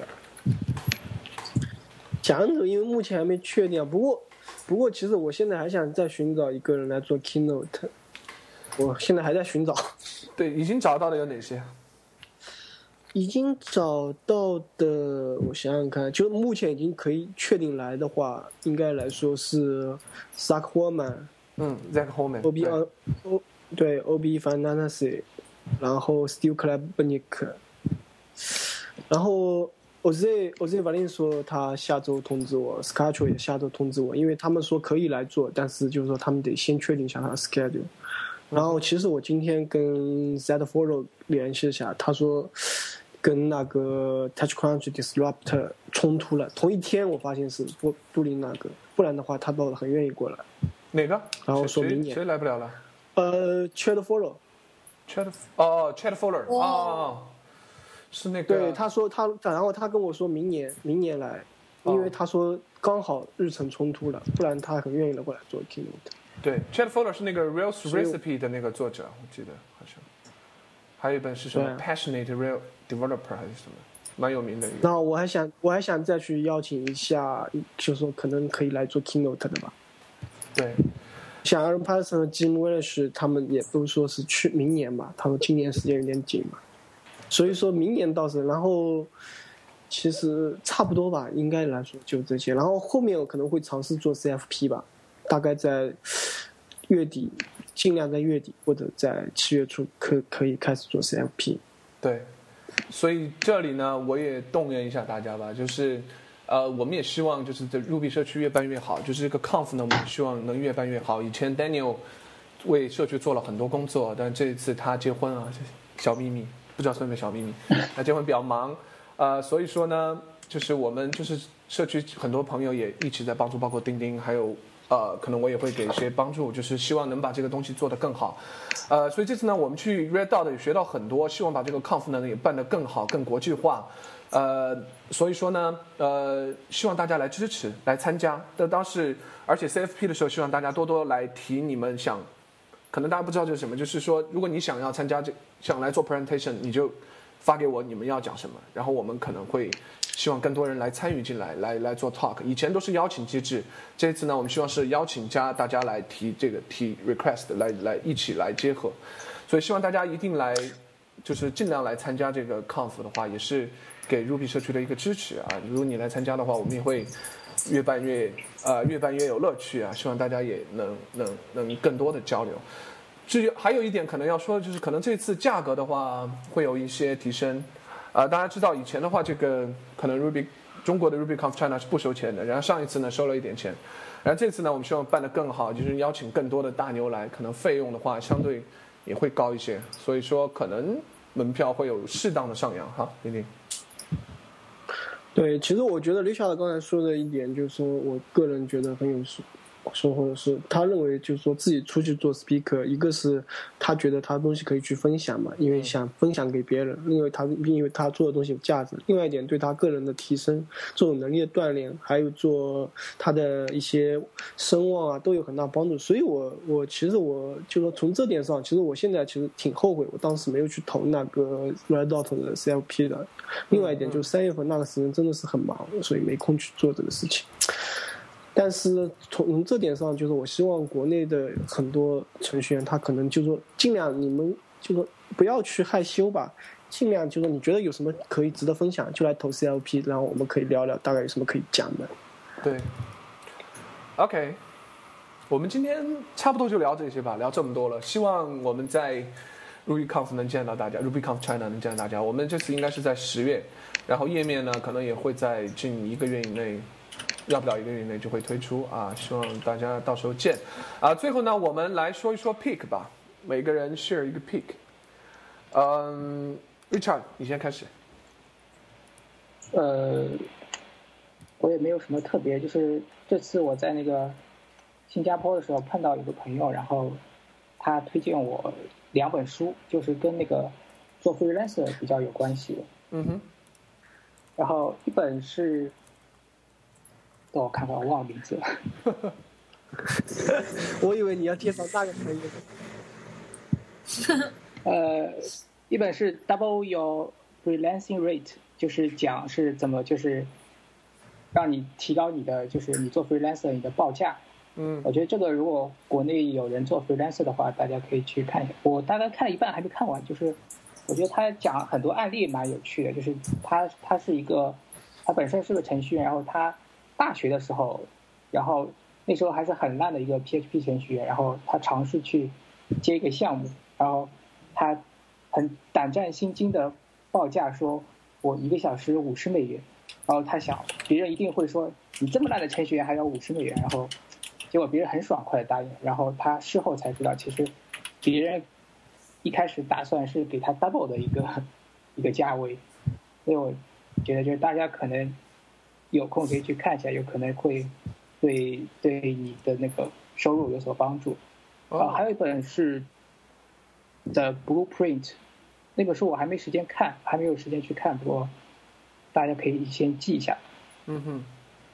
讲者因为目前还没确定啊，不过不过其实我现在还想再寻找一个人来做 keynote，我现在还在寻找。对，已经找到的有哪些？已经找到的，我想想看，就目前已经可以确定来的话，应该来说是 Zach Horman、嗯，Zach Holman。OB 对呃 O 对 OB Fantasy，然后 Steve Klebnik，然后 Oz Oz Valin 说他下周通知我 s c a t c h 也下周通知我，因为他们说可以来做，但是就是说他们得先确定一下他的 schedule。然后其实我今天跟 Zed Follow 联系一下，他说跟那个 TouchCrunch Disrupt 冲突了，同一天我发现是布杜林那个，不然的话他倒很愿意过来。哪个？然后说明年谁来不了了呃 Chad Follow，？Chat 哦，Chat Fuller 哇哦，是那个对，他说他，然后他跟我说明年明年来，哦因为他说刚好日程冲突了，不然他很愿意来过来做 keynote。对 Chat Fuller 是那个我 Recipe 的那个作者，我记得。好像，还有一本是什么？Passionate Rail Developer 还是什么，蛮有名的一个。然后我还想我还想再去邀请一下，就是说可能可以来做 keynote 的吧。对，像 Aaron Patterson 和 Jim Welsh 他们也都说是去明年嘛，他们今年时间有点紧嘛，所以说明年倒是，然后其实差不多吧，应该来说就这些，然后后面我可能会尝试做 CFP 吧，大概在月底，尽量在月底或者在七月初可可以开始做 CFP。对，所以这里呢，我也动员一下大家吧，就是，呃，我们也希望就是这 Ruby 社区越办越好，就是这个 Conf 呢，我们希望能越办越好。以前 Daniel 为社区做了很多工作，但这一次他结婚啊，小秘密，不知道算不算小秘密？他结婚比较忙，呃，所以说呢，就是我们就是社区很多朋友也一直在帮助，包括钉钉，还有呃，可能我也会给一些帮助，就是希望能把这个东西做得更好。呃，所以这次呢，我们去 Red Dot 也学到很多，希望把这个 Conf 呢也办得更好、更国际化。呃，所以说呢，呃，希望大家来支持、来参加。但当时，而且 CFP 的时候，希望大家多多来提你们想，可能大家不知道这是什么，就是说，如果你想要参加这，想来做 presentation，你就发给我你们要讲什么，然后我们可能会希望更多人来参与进来，来来做 talk。以前都是邀请机制，这次呢，我们希望是邀请加大家来提这个提 request，来来一起来结合。所以希望大家一定来，就是尽量来参加这个 conf 的话，也是给 Ruby 社区的一个支持啊。如果你来参加的话，我们也会越办越呃越办越有乐趣啊。希望大家也能能能更多的交流。至于还有一点可能要说的就是，可能这次价格的话会有一些提升，啊，大家知道以前的话，这个可能 Ruby 中国的 RubyConf China 是不收钱的，然后上一次呢收了一点钱，然后这次呢我们希望办得更好，就是邀请更多的大牛来，可能费用的话相对也会高一些，所以说可能门票会有适当的上扬哈，丁丁。对，其实我觉得李晓的刚才说的一点，就是说我个人觉得很有说或者是他认为就是说自己出去做 speaker，一个是他觉得他东西可以去分享嘛，因为想分享给别人，因为他因为他做的东西有价值。另外一点对他个人的提升、这种能力的锻炼，还有做他的一些声望啊，都有很大帮助。所以我我其实我就说从这点上，其实我现在其实挺后悔，我当时没有去投那个 Red Dot 的 CFP 的。另外一点就是三月份那个时间真的是很忙，所以没空去做这个事情。但是从这点上，就是我希望国内的很多程序员，他可能就说尽量你们就说不要去害羞吧，尽量就说你觉得有什么可以值得分享，就来投 CLP，然后我们可以聊聊大概有什么可以讲的。对，OK，我们今天差不多就聊这些吧，聊这么多了，希望我们在 RubyConf 能见到大家，RubyConf China 能见到大家。我们这次应该是在十月，然后页面呢可能也会在近一个月以内。要不了一个月以内就会推出啊！希望大家到时候见啊！最后呢，我们来说一说 pick 吧，每个人 share 一个 pick。嗯，Richard，你先开始。呃，我也没有什么特别，就是这次我在那个新加坡的时候碰到一个朋友，然后他推荐我两本书，就是跟那个做 freelancer 比较有关系的。嗯哼。然后一本是。让我看看，我忘了名字了。我以为你要介绍那个朋友。呃，一本是 Double Your Freelancing Rate，就是讲是怎么就是让你提高你的就是你做 freelancer 你的报价。嗯。我觉得这个如果国内有人做 freelancer 的话，大家可以去看一下。我大概看了一半还没看完，就是我觉得他讲很多案例蛮有趣的，就是他他是一个他本身是个程序员，然后他。大学的时候，然后那时候还是很烂的一个 PHP 程序员，然后他尝试去接一个项目，然后他很胆战心惊的报价说：“我一个小时五十美元。”然后他想，别人一定会说：“你这么烂的程序员还要五十美元？”然后结果别人很爽快的答应。然后他事后才知道，其实别人一开始打算是给他 double 的一个一个价位。所以我觉得，就是大家可能。有空可以去看一下，有可能会对对你的那个收入有所帮助。啊，还有一本是《The Blueprint》，那本书我还没时间看，还没有时间去看，不过大家可以先记一下。嗯哼，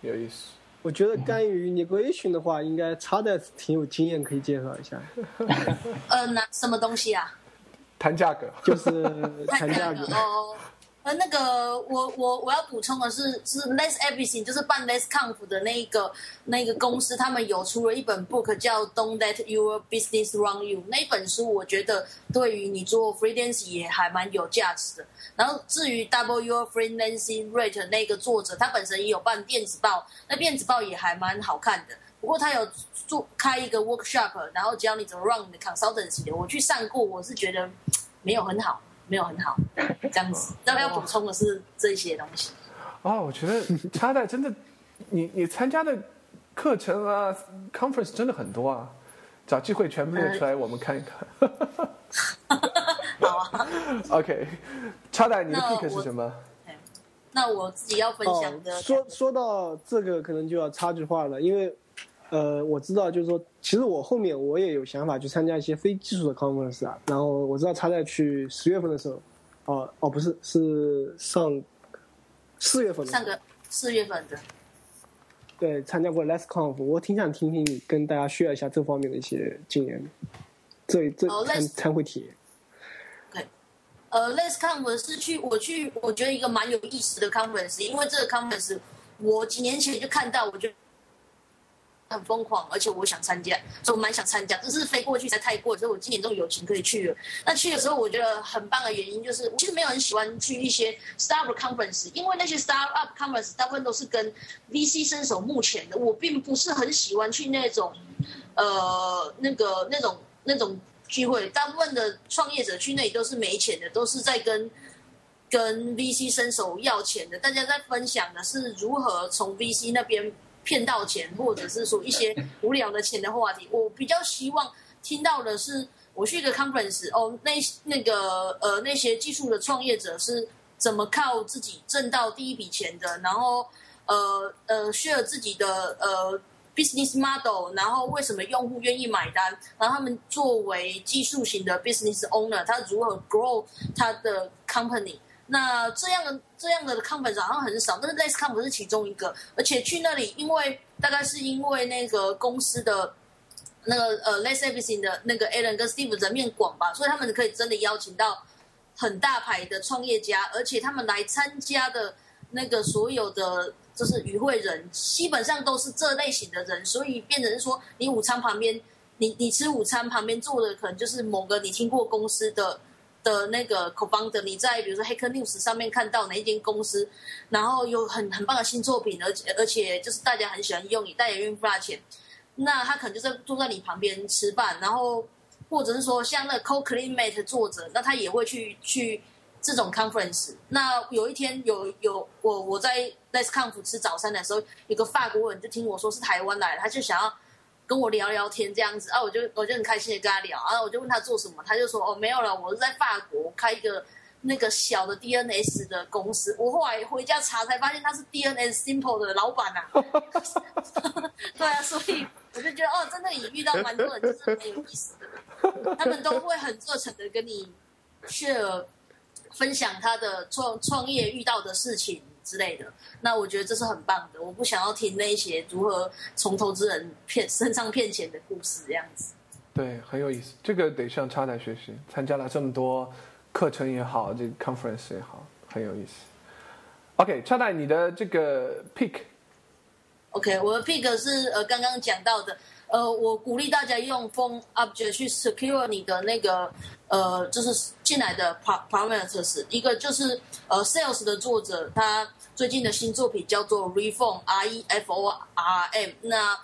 有意思。我觉得关于 negotiation 的话，应该插的挺有经验，可以介绍一下。呃，那什么东西啊？谈价格，就是 谈价格哦。呃，那个，我我我要补充的是，是 Less Everything，就是办 Less Conf 的那一个那个公司，他们有出了一本 book 叫 Don't Let Your Business Run You。那本书，我觉得对于你做 freelance 也还蛮有价值的。然后至于 Double Your Freelancing Rate 那个作者，他本身也有办电子报，那电子报也还蛮好看的。不过他有做开一个 workshop，然后教你怎么 run 你的 consultancy 的，我去上过，我是觉得没有很好。没有很好，这样子。然后要补充的是这些东西。哦，我觉得 插在真的，你你参加的课程啊，conference 真的很多啊，找机会全部列出来，我们看一看。好啊。OK，插在你的 pick 是什么？那我自己要分享的。说说到这个，可能就要插句话了，因为。呃，我知道，就是说，其实我后面我也有想法去参加一些非技术的 conference 啊。然后我知道他在去十月份的时候，哦哦，不是，是上四月份的。上个四月份的。对，参加过 Less Conf，我挺想听听你跟大家 share 一下这方面的一些经验，这这参参会体验。对，呃，Less Conference 是去我去，我觉得一个蛮有意思的 conference，因为这个 conference 我几年前就看到，我觉得很疯狂，而且我想参加，所以我蛮想参加，只是飞过去才太过，所以我今年终于有情可以去了。那去的时候，我觉得很棒的原因就是，我其实没有很喜欢去一些 startup conference，因为那些 startup conference 大部分都是跟 VC 伸手目前的，我并不是很喜欢去那种，呃，那个那种那种聚会，大部分的创业者去那里都是没钱的，都是在跟跟 VC 伸手要钱的，大家在分享的是如何从 VC 那边。骗到钱，或者是说一些 无聊的钱的话题，我比较希望听到的是，我去一个 conference 哦，那那个呃那些技术的创业者是怎么靠自己挣到第一笔钱的，然后呃呃 share 自己的呃 business model，然后为什么用户愿意买单，然后他们作为技术型的 business owner，他如何 grow 他的 company。那这样的这样的 conference 好像很少，但是 less conference 是其中一个，而且去那里，因为大概是因为那个公司的那个呃 less everything 的那个 Alan 跟 Steve 人面广吧，所以他们可以真的邀请到很大牌的创业家，而且他们来参加的那个所有的就是与会人，基本上都是这类型的人，所以变成说，你午餐旁边，你你吃午餐旁边坐的可能就是某个你听过公司的。的那个 co-founder，你在比如说 Hacker News 上面看到哪一间公司，然后有很很棒的新作品，而且而且就是大家很喜欢用，你代言运不大钱，那他可能就是坐在你旁边吃饭，然后或者是说像那个 Co Climate 作者，那他也会去去这种 conference。那有一天有有我我在 Let's Conf 吃早餐的时候，有个法国人就听我说是台湾来的，他就想要。跟我聊聊天这样子啊，我就我就很开心的跟他聊啊，我就问他做什么，他就说哦没有了，我是在法国开一个那个小的 DNS 的公司。我后来回家查才发现他是 DNS Simple 的老板呐。对啊，所以我就觉得哦，真的也遇到蛮多人，就是很有意思的，他们都会很热诚的跟你 share 分享他的创创业遇到的事情。之类的，那我觉得这是很棒的。我不想要听那些如何从投资人骗身上骗钱的故事，这样子。对，很有意思。这个得向插台学习，参加了这么多课程也好，这个 conference 也好，很有意思。OK，插台，你的这个 pick。OK，我的 pick 是呃刚刚讲到的。呃，我鼓励大家用 Phone Object 去 secure 你的那个呃，就是进来的 parameters。一个就是呃，Sales 的作者他最近的新作品叫做 Reform R E F O R M。那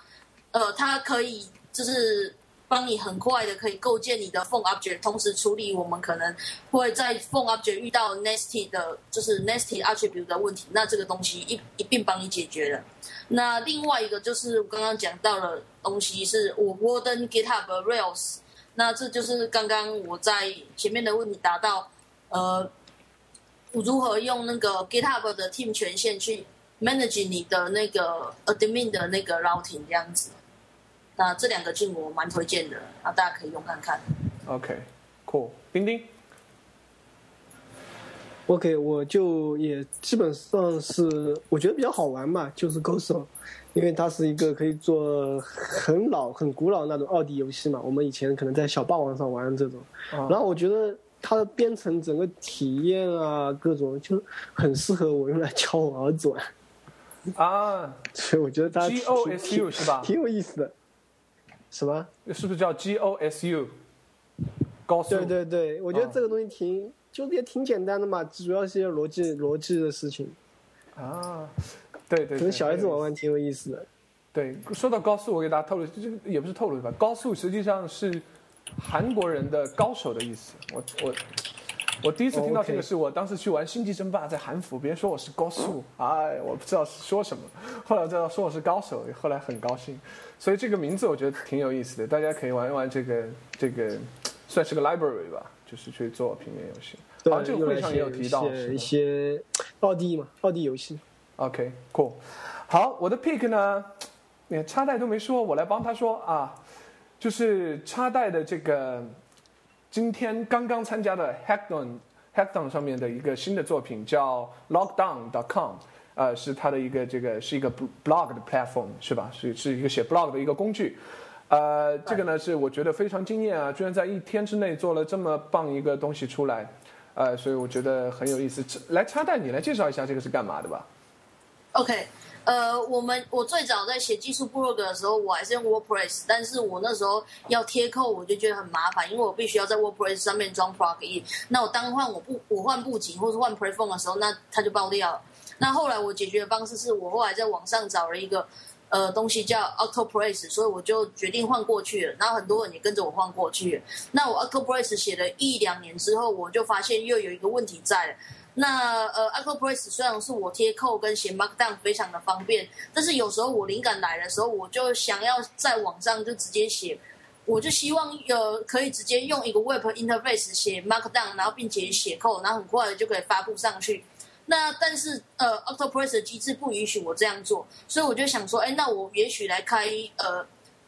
呃，它可以就是帮你很快的可以构建你的 Phone Object，同时处理我们可能会在 Phone Object 遇到 Nasty 的，就是 Nasty Attribute 的问题。那这个东西一一并帮你解决了。那另外一个就是我刚刚讲到了东西，是我 Warden GitHub Rails。那这就是刚刚我在前面的问题答到，呃，如何用那个 GitHub 的 Team 权限去 manage 你的那个 Admin 的那个 routing 这样子。那这两个进我蛮推荐的，那大家可以用看看。OK，Cool，钉钉。OK，我就也基本上是我觉得比较好玩嘛，就是 Ghost，因为它是一个可以做很老、很古老那种二 D 游戏嘛。我们以前可能在小霸王上玩这种，然后我觉得它的编程整个体验啊，各种就很适合我用来教我儿子玩。啊，所以我觉得它 G O S U 是吧？挺有意思的。什么？是不是叫 G O S U？高速？对对对，我觉得这个东西挺。就也挺简单的嘛，主要是一些逻辑逻辑的事情。啊，对对，可能小孩子玩玩挺有意思的。对，说到高速，我给大家透露，这个也不是透露吧，高速实际上是韩国人的高手的意思。我我我第一次听到这个是我当时去玩星际争霸，在韩服，别人说我是高速，哎，我不知道是说什么，后来知道说我是高手，后来很高兴。所以这个名字我觉得挺有意思的，大家可以玩一玩这个这个，算是个 library 吧。就是去做平面游戏，好像这个会上也有提到一些二 D 嘛，二 D 游戏。OK，cool。好，我的 pick 呢，连插袋都没说，我来帮他说啊，就是插袋的这个今天刚刚参加的 Hackathon Hackathon 上面的一个新的作品叫 Lockdown.com，呃，是它的一个这个是一个 blog 的 platform 是吧？是是一个写 blog 的一个工具。呃，这个呢是我觉得非常惊艳啊！居然在一天之内做了这么棒一个东西出来，呃，所以我觉得很有意思。来，插袋你来介绍一下这个是干嘛的吧。OK，呃，我们我最早在写技术部落格的时候，我还是用 WordPress，但是我那时候要贴扣，我就觉得很麻烦，因为我必须要在 WordPress 上面装 plugin。那我当换我不我换布景或是换 Prefon 的时候，那它就爆掉了。那后来我解决的方式是我后来在网上找了一个呃东西叫 Octopress，所以我就决定换过去了。然后很多人也跟着我换过去。那我 Octopress 写了一两年之后，我就发现又有一个问题在了。那呃，Octopress 虽然是我贴扣跟写 Markdown 非常的方便，但是有时候我灵感来的时候，我就想要在网上就直接写，我就希望有可以直接用一个 Web Interface 写 Markdown，然后并且写扣，然后很快就可以发布上去。那但是呃，Octopress 的机制不允许我这样做，所以我就想说，哎，那我也许来开呃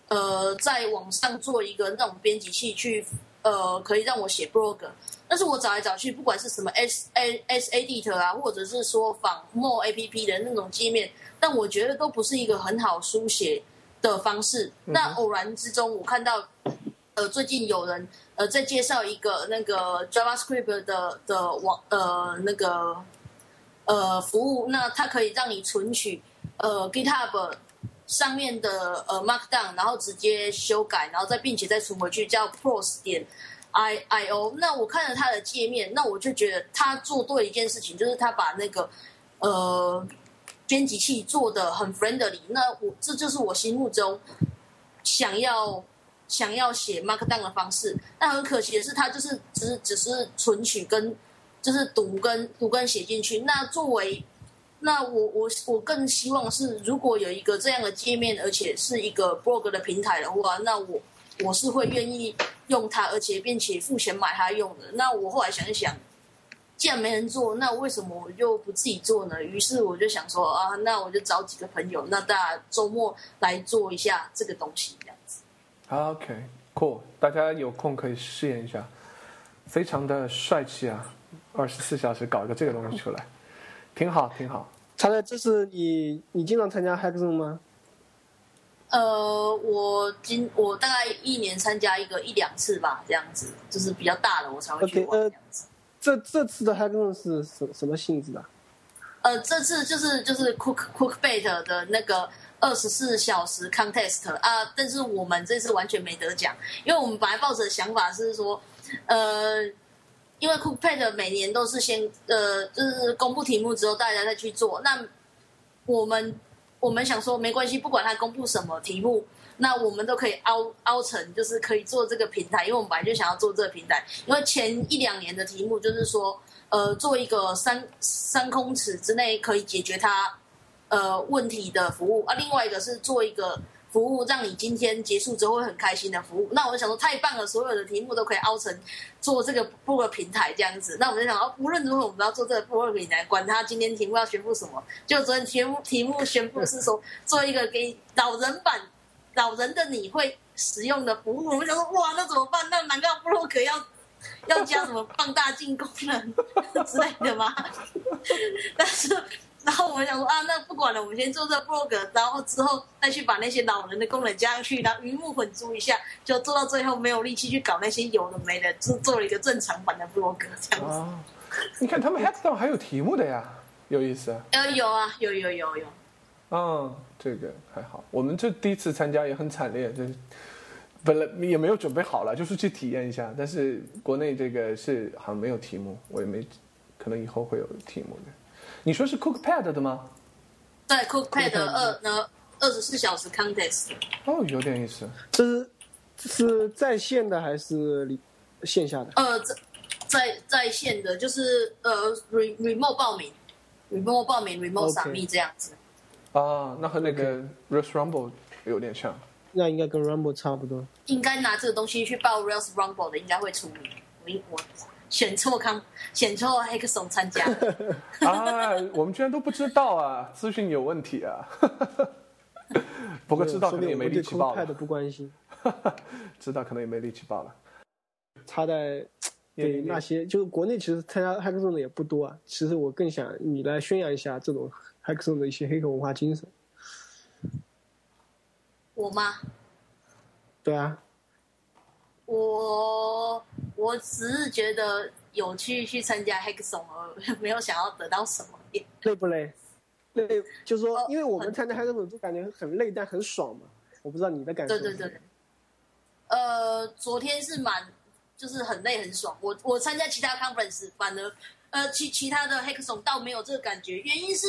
呃，在网上做一个那种编辑器去呃，可以让我写 blog。但是我找来找去，不管是什么 S A S A D 啊，或者是说仿 More A P P 的那种界面，但我觉得都不是一个很好书写的方式。那偶然之中，我看到呃，最近有人呃在介绍一个那个 JavaScript 的的网呃那个呃服务，那它可以让你存取呃 GitHub 上面的呃 Markdown，然后直接修改，然后再并且再存回去，叫 Pros 点。I I O，那我看了他的界面，那我就觉得他做对一件事情，就是他把那个呃编辑器做的很 friendly。那我这就是我心目中想要想要写 Markdown 的方式。但很可惜的是，他就是只只是存取跟就是读跟读跟写进去。那作为那我我我更希望是，如果有一个这样的界面，而且是一个 blog 的平台的话，那我。我是会愿意用它，而且并且付钱买它用的。那我后来想一想，既然没人做，那为什么我就不自己做呢？于是我就想说啊，那我就找几个朋友，那大家周末来做一下这个东西，这样子。OK，cool，大家有空可以试验一下，非常的帅气啊！二十四小时搞一个这个东西出来，挺好，挺好。他的这是你，你经常参加 Hackathon 吗？呃，我今我大概一年参加一个一两次吧，这样子，就是比较大的我才会去玩这样子。这这次的 Hackathon 是什什么性质的？呃，这次就是就是 Cook Cookbait 的那个二十四小时 Contest 啊，但是我们这次完全没得奖，因为我们本来抱着的想法是说，呃，因为 Cookbait 每年都是先呃，就是公布题目之后大家再去做，那我们。我们想说没关系，不管他公布什么题目，那我们都可以凹凹成，就是可以做这个平台，因为我们本来就想要做这个平台。因为前一两年的题目就是说，呃，做一个三三空尺之内可以解决他呃问题的服务，啊，另外一个是做一个。服务让你今天结束之后会很开心的服务，那我想说太棒了，所有的题目都可以凹成做这个部落平台这样子。那我们就想说，无论如何我们都要做这个部落平台，管他今天题目要宣布什么。就昨天题目题目宣布是说做一个给老人版老人的你会使用的服务。我们想说哇，那怎么办？那难道布洛克要 要加什么放大镜功能之类的吗？但是。然后我们想说啊，那不管了，我们先做这 blog，然后之后再去把那些老人的功能加上去，然后鱼目混珠一下，就做到最后没有力气去搞那些有的没的，就做了一个正常版的 blog 这样子。你看他们 hackathon 还有题目的呀，有意思。呃，有啊，有有有有。嗯，这个还好。我们这第一次参加也很惨烈，这本来也没有准备好了，就是去体验一下。但是国内这个是好像没有题目，我也没，可能以后会有题目的。你说是 Cookpad 的吗？对，Cookpad 二呢，二十四小时 contest。哦，有点意思。这是是在线的还是线下的？呃，在在在线的，就是呃，re remote 报名，remote 报名，remote 闪密这样子。啊，那和那个 Rails Rumble 有点像。那应该跟 Rumble 差不多。应该拿这个东西去报 Rails Rumble 的，应该会出名。我我。选错康，选错黑客松参加 啊！我们居然都不知道啊，资讯有问题啊！不过 知道可能也没力气报了。不关心，知道可能也没力气报了。插在对那些，就是国内其实参加黑客松的也不多啊。其实我更想你来宣扬一下这种黑客松的一些黑客文化精神。我吗？对啊。我我只是觉得，有去去参加 Hackathon，没有想要得到什么。累不累？累，就是说，因为我们参加 Hackathon 就感觉很累，但很爽嘛。我不知道你的感受。对对对。呃，昨天是蛮，就是很累很爽。我我参加其他 conference，反而呃其其他的 Hackathon 倒没有这个感觉。原因是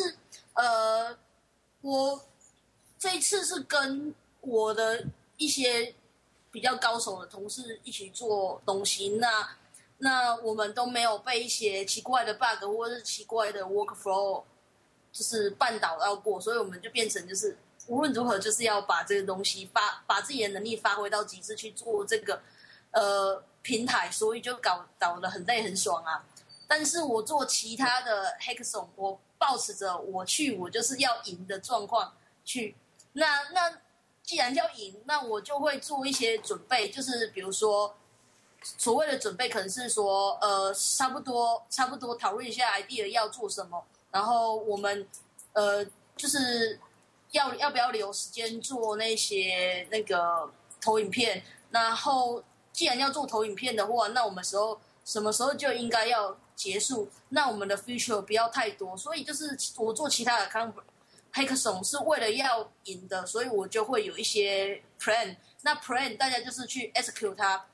呃，我这一次是跟我的一些比较高手的同事一起做东西，那那我们都没有被一些奇怪的 bug 或者是奇怪的 workflow 就是绊倒到过，所以我们就变成就是。无论如何，就是要把这个东西发，把自己的能力发挥到极致去做这个，呃，平台，所以就搞搞得很累很爽啊。但是我做其他的 hackathon，我保持着我去我就是要赢的状况去。那那既然要赢，那我就会做一些准备，就是比如说所谓的准备，可能是说呃，差不多差不多讨论一下 idea 要做什么，然后我们呃就是。要要不要留时间做那些那个投影片？然后既然要做投影片的话，那我们时候什么时候就应该要结束？那我们的 future 不要太多。所以就是我做其他的 hackathon 是为了要赢的，所以我就会有一些 plan。那 plan 大家就是去 execute 它，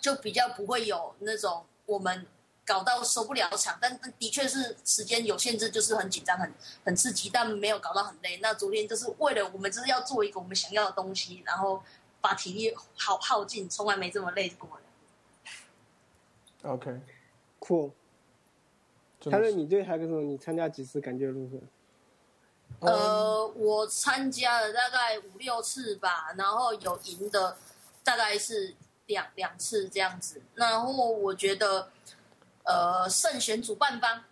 就比较不会有那种我们。搞到收不了场，但的确是时间有限制，就是很紧张、很很刺激，但没有搞到很累。那昨天就是为了我们就是要做一个我们想要的东西，然后把体力耗耗尽，从来没这么累过。OK，cool。他说：“你对海克松，你参加几次？感觉如何？”呃，我参加了大概五六次吧，然后有赢的大概是两两次这样子。然后我觉得。呃，胜选主办方，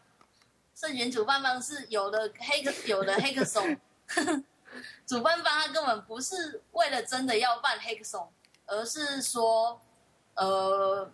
胜选主办方是有的黑客，有的黑客松，主办方他根本不是为了真的要办黑客松，而是说，呃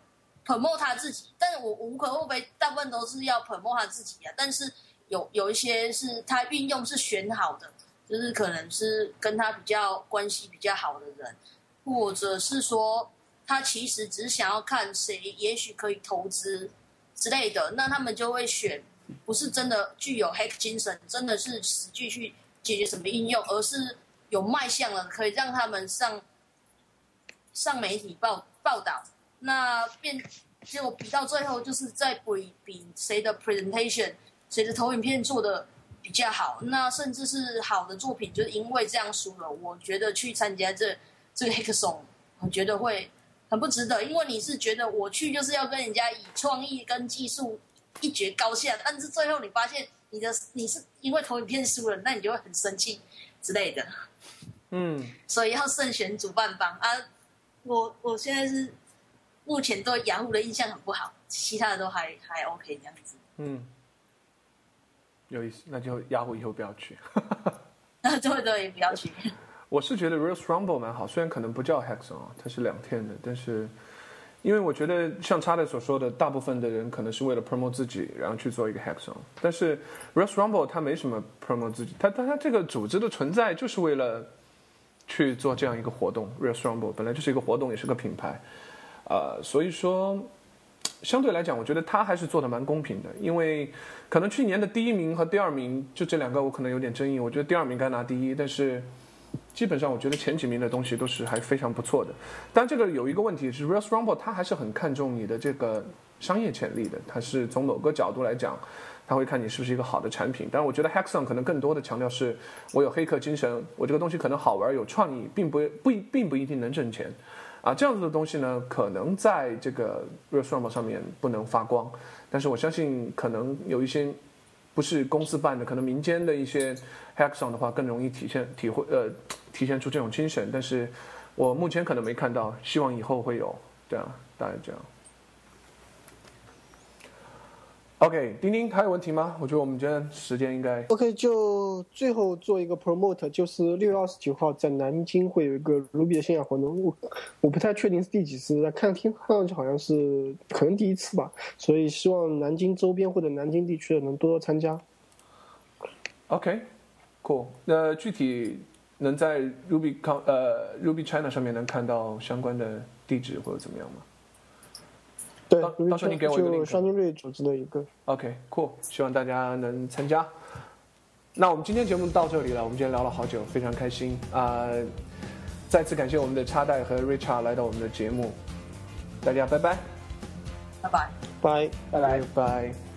，promote 他自己。但是我无可厚非，大部分都是要 promote 他自己啊。但是有有一些是他运用是选好的，就是可能是跟他比较关系比较好的人，或者是说他其实只想要看谁，也许可以投资。之类的，那他们就会选不是真的具有 hack 精神，真的是实际去解决什么应用，而是有卖相了，可以让他们上上媒体报报道。那变结果比到最后，就是在比比谁的 presentation，谁的投影片做的比较好。那甚至是好的作品，就是因为这样输了。我觉得去参加这这个 hackathon，我觉得会。很不值得，因为你是觉得我去就是要跟人家以创意跟技术一决高下，但是最后你发现你的你是因为投影片输了，那你就会很生气之类的。嗯，所以要慎选主办方啊。我我现在是目前对雅虎的印象很不好，其他的都还还 OK 这样子。嗯，有意思，那就雅虎以后不要去。那对对，不要去。我是觉得 Real Rumble 蛮好，虽然可能不叫啊，它是两天的，但是因为我觉得像查德所说的，大部分的人可能是为了 promote 自己，然后去做一个 Hackathon。但是 Real Rumble 它没什么 promote 自己，它它它这个组织的存在就是为了去做这样一个活动。Real Rumble 本来就是一个活动，也是个品牌，呃，所以说相对来讲，我觉得他还是做的蛮公平的，因为可能去年的第一名和第二名就这两个，我可能有点争议。我觉得第二名该拿第一，但是。基本上，我觉得前几名的东西都是还非常不错的。但这个有一个问题是，Real Rumble 它还是很看重你的这个商业潜力的。它是从某个角度来讲，他会看你是不是一个好的产品。但是我觉得 Hackathon 可能更多的强调是，我有黑客精神，我这个东西可能好玩有创意，并不不并不一定能挣钱。啊，这样子的东西呢，可能在这个 restaurant 上面不能发光。但是我相信，可能有一些不是公司办的，可能民间的一些 Hackathon 的话，更容易体现体会呃。体现出这种精神，但是我目前可能没看到，希望以后会有，这样，大概这样。OK，丁丁还有问题吗？我觉得我们今天时间应该 OK，就最后做一个 promote，就是六月二十九号在南京会有一个 Ruby 的线下活动，我我不太确定是第几次，看听看上去好像是可能第一次吧，所以希望南京周边或者南京地区的能多多参加。OK，cool，那具体。能在 Ruby 康呃 Ruby China 上面能看到相关的地址或者怎么样吗？对对，到到时候你给我一个就 link。双金瑞组织的一个。OK，cool，、希望大家能参加。那我们今天节目到这里了，我们今天聊了好久，非常开心啊、再次感谢我们的插袋和 Richard 来到我们的节目，大家拜拜，拜拜。拜。拜拜。拜。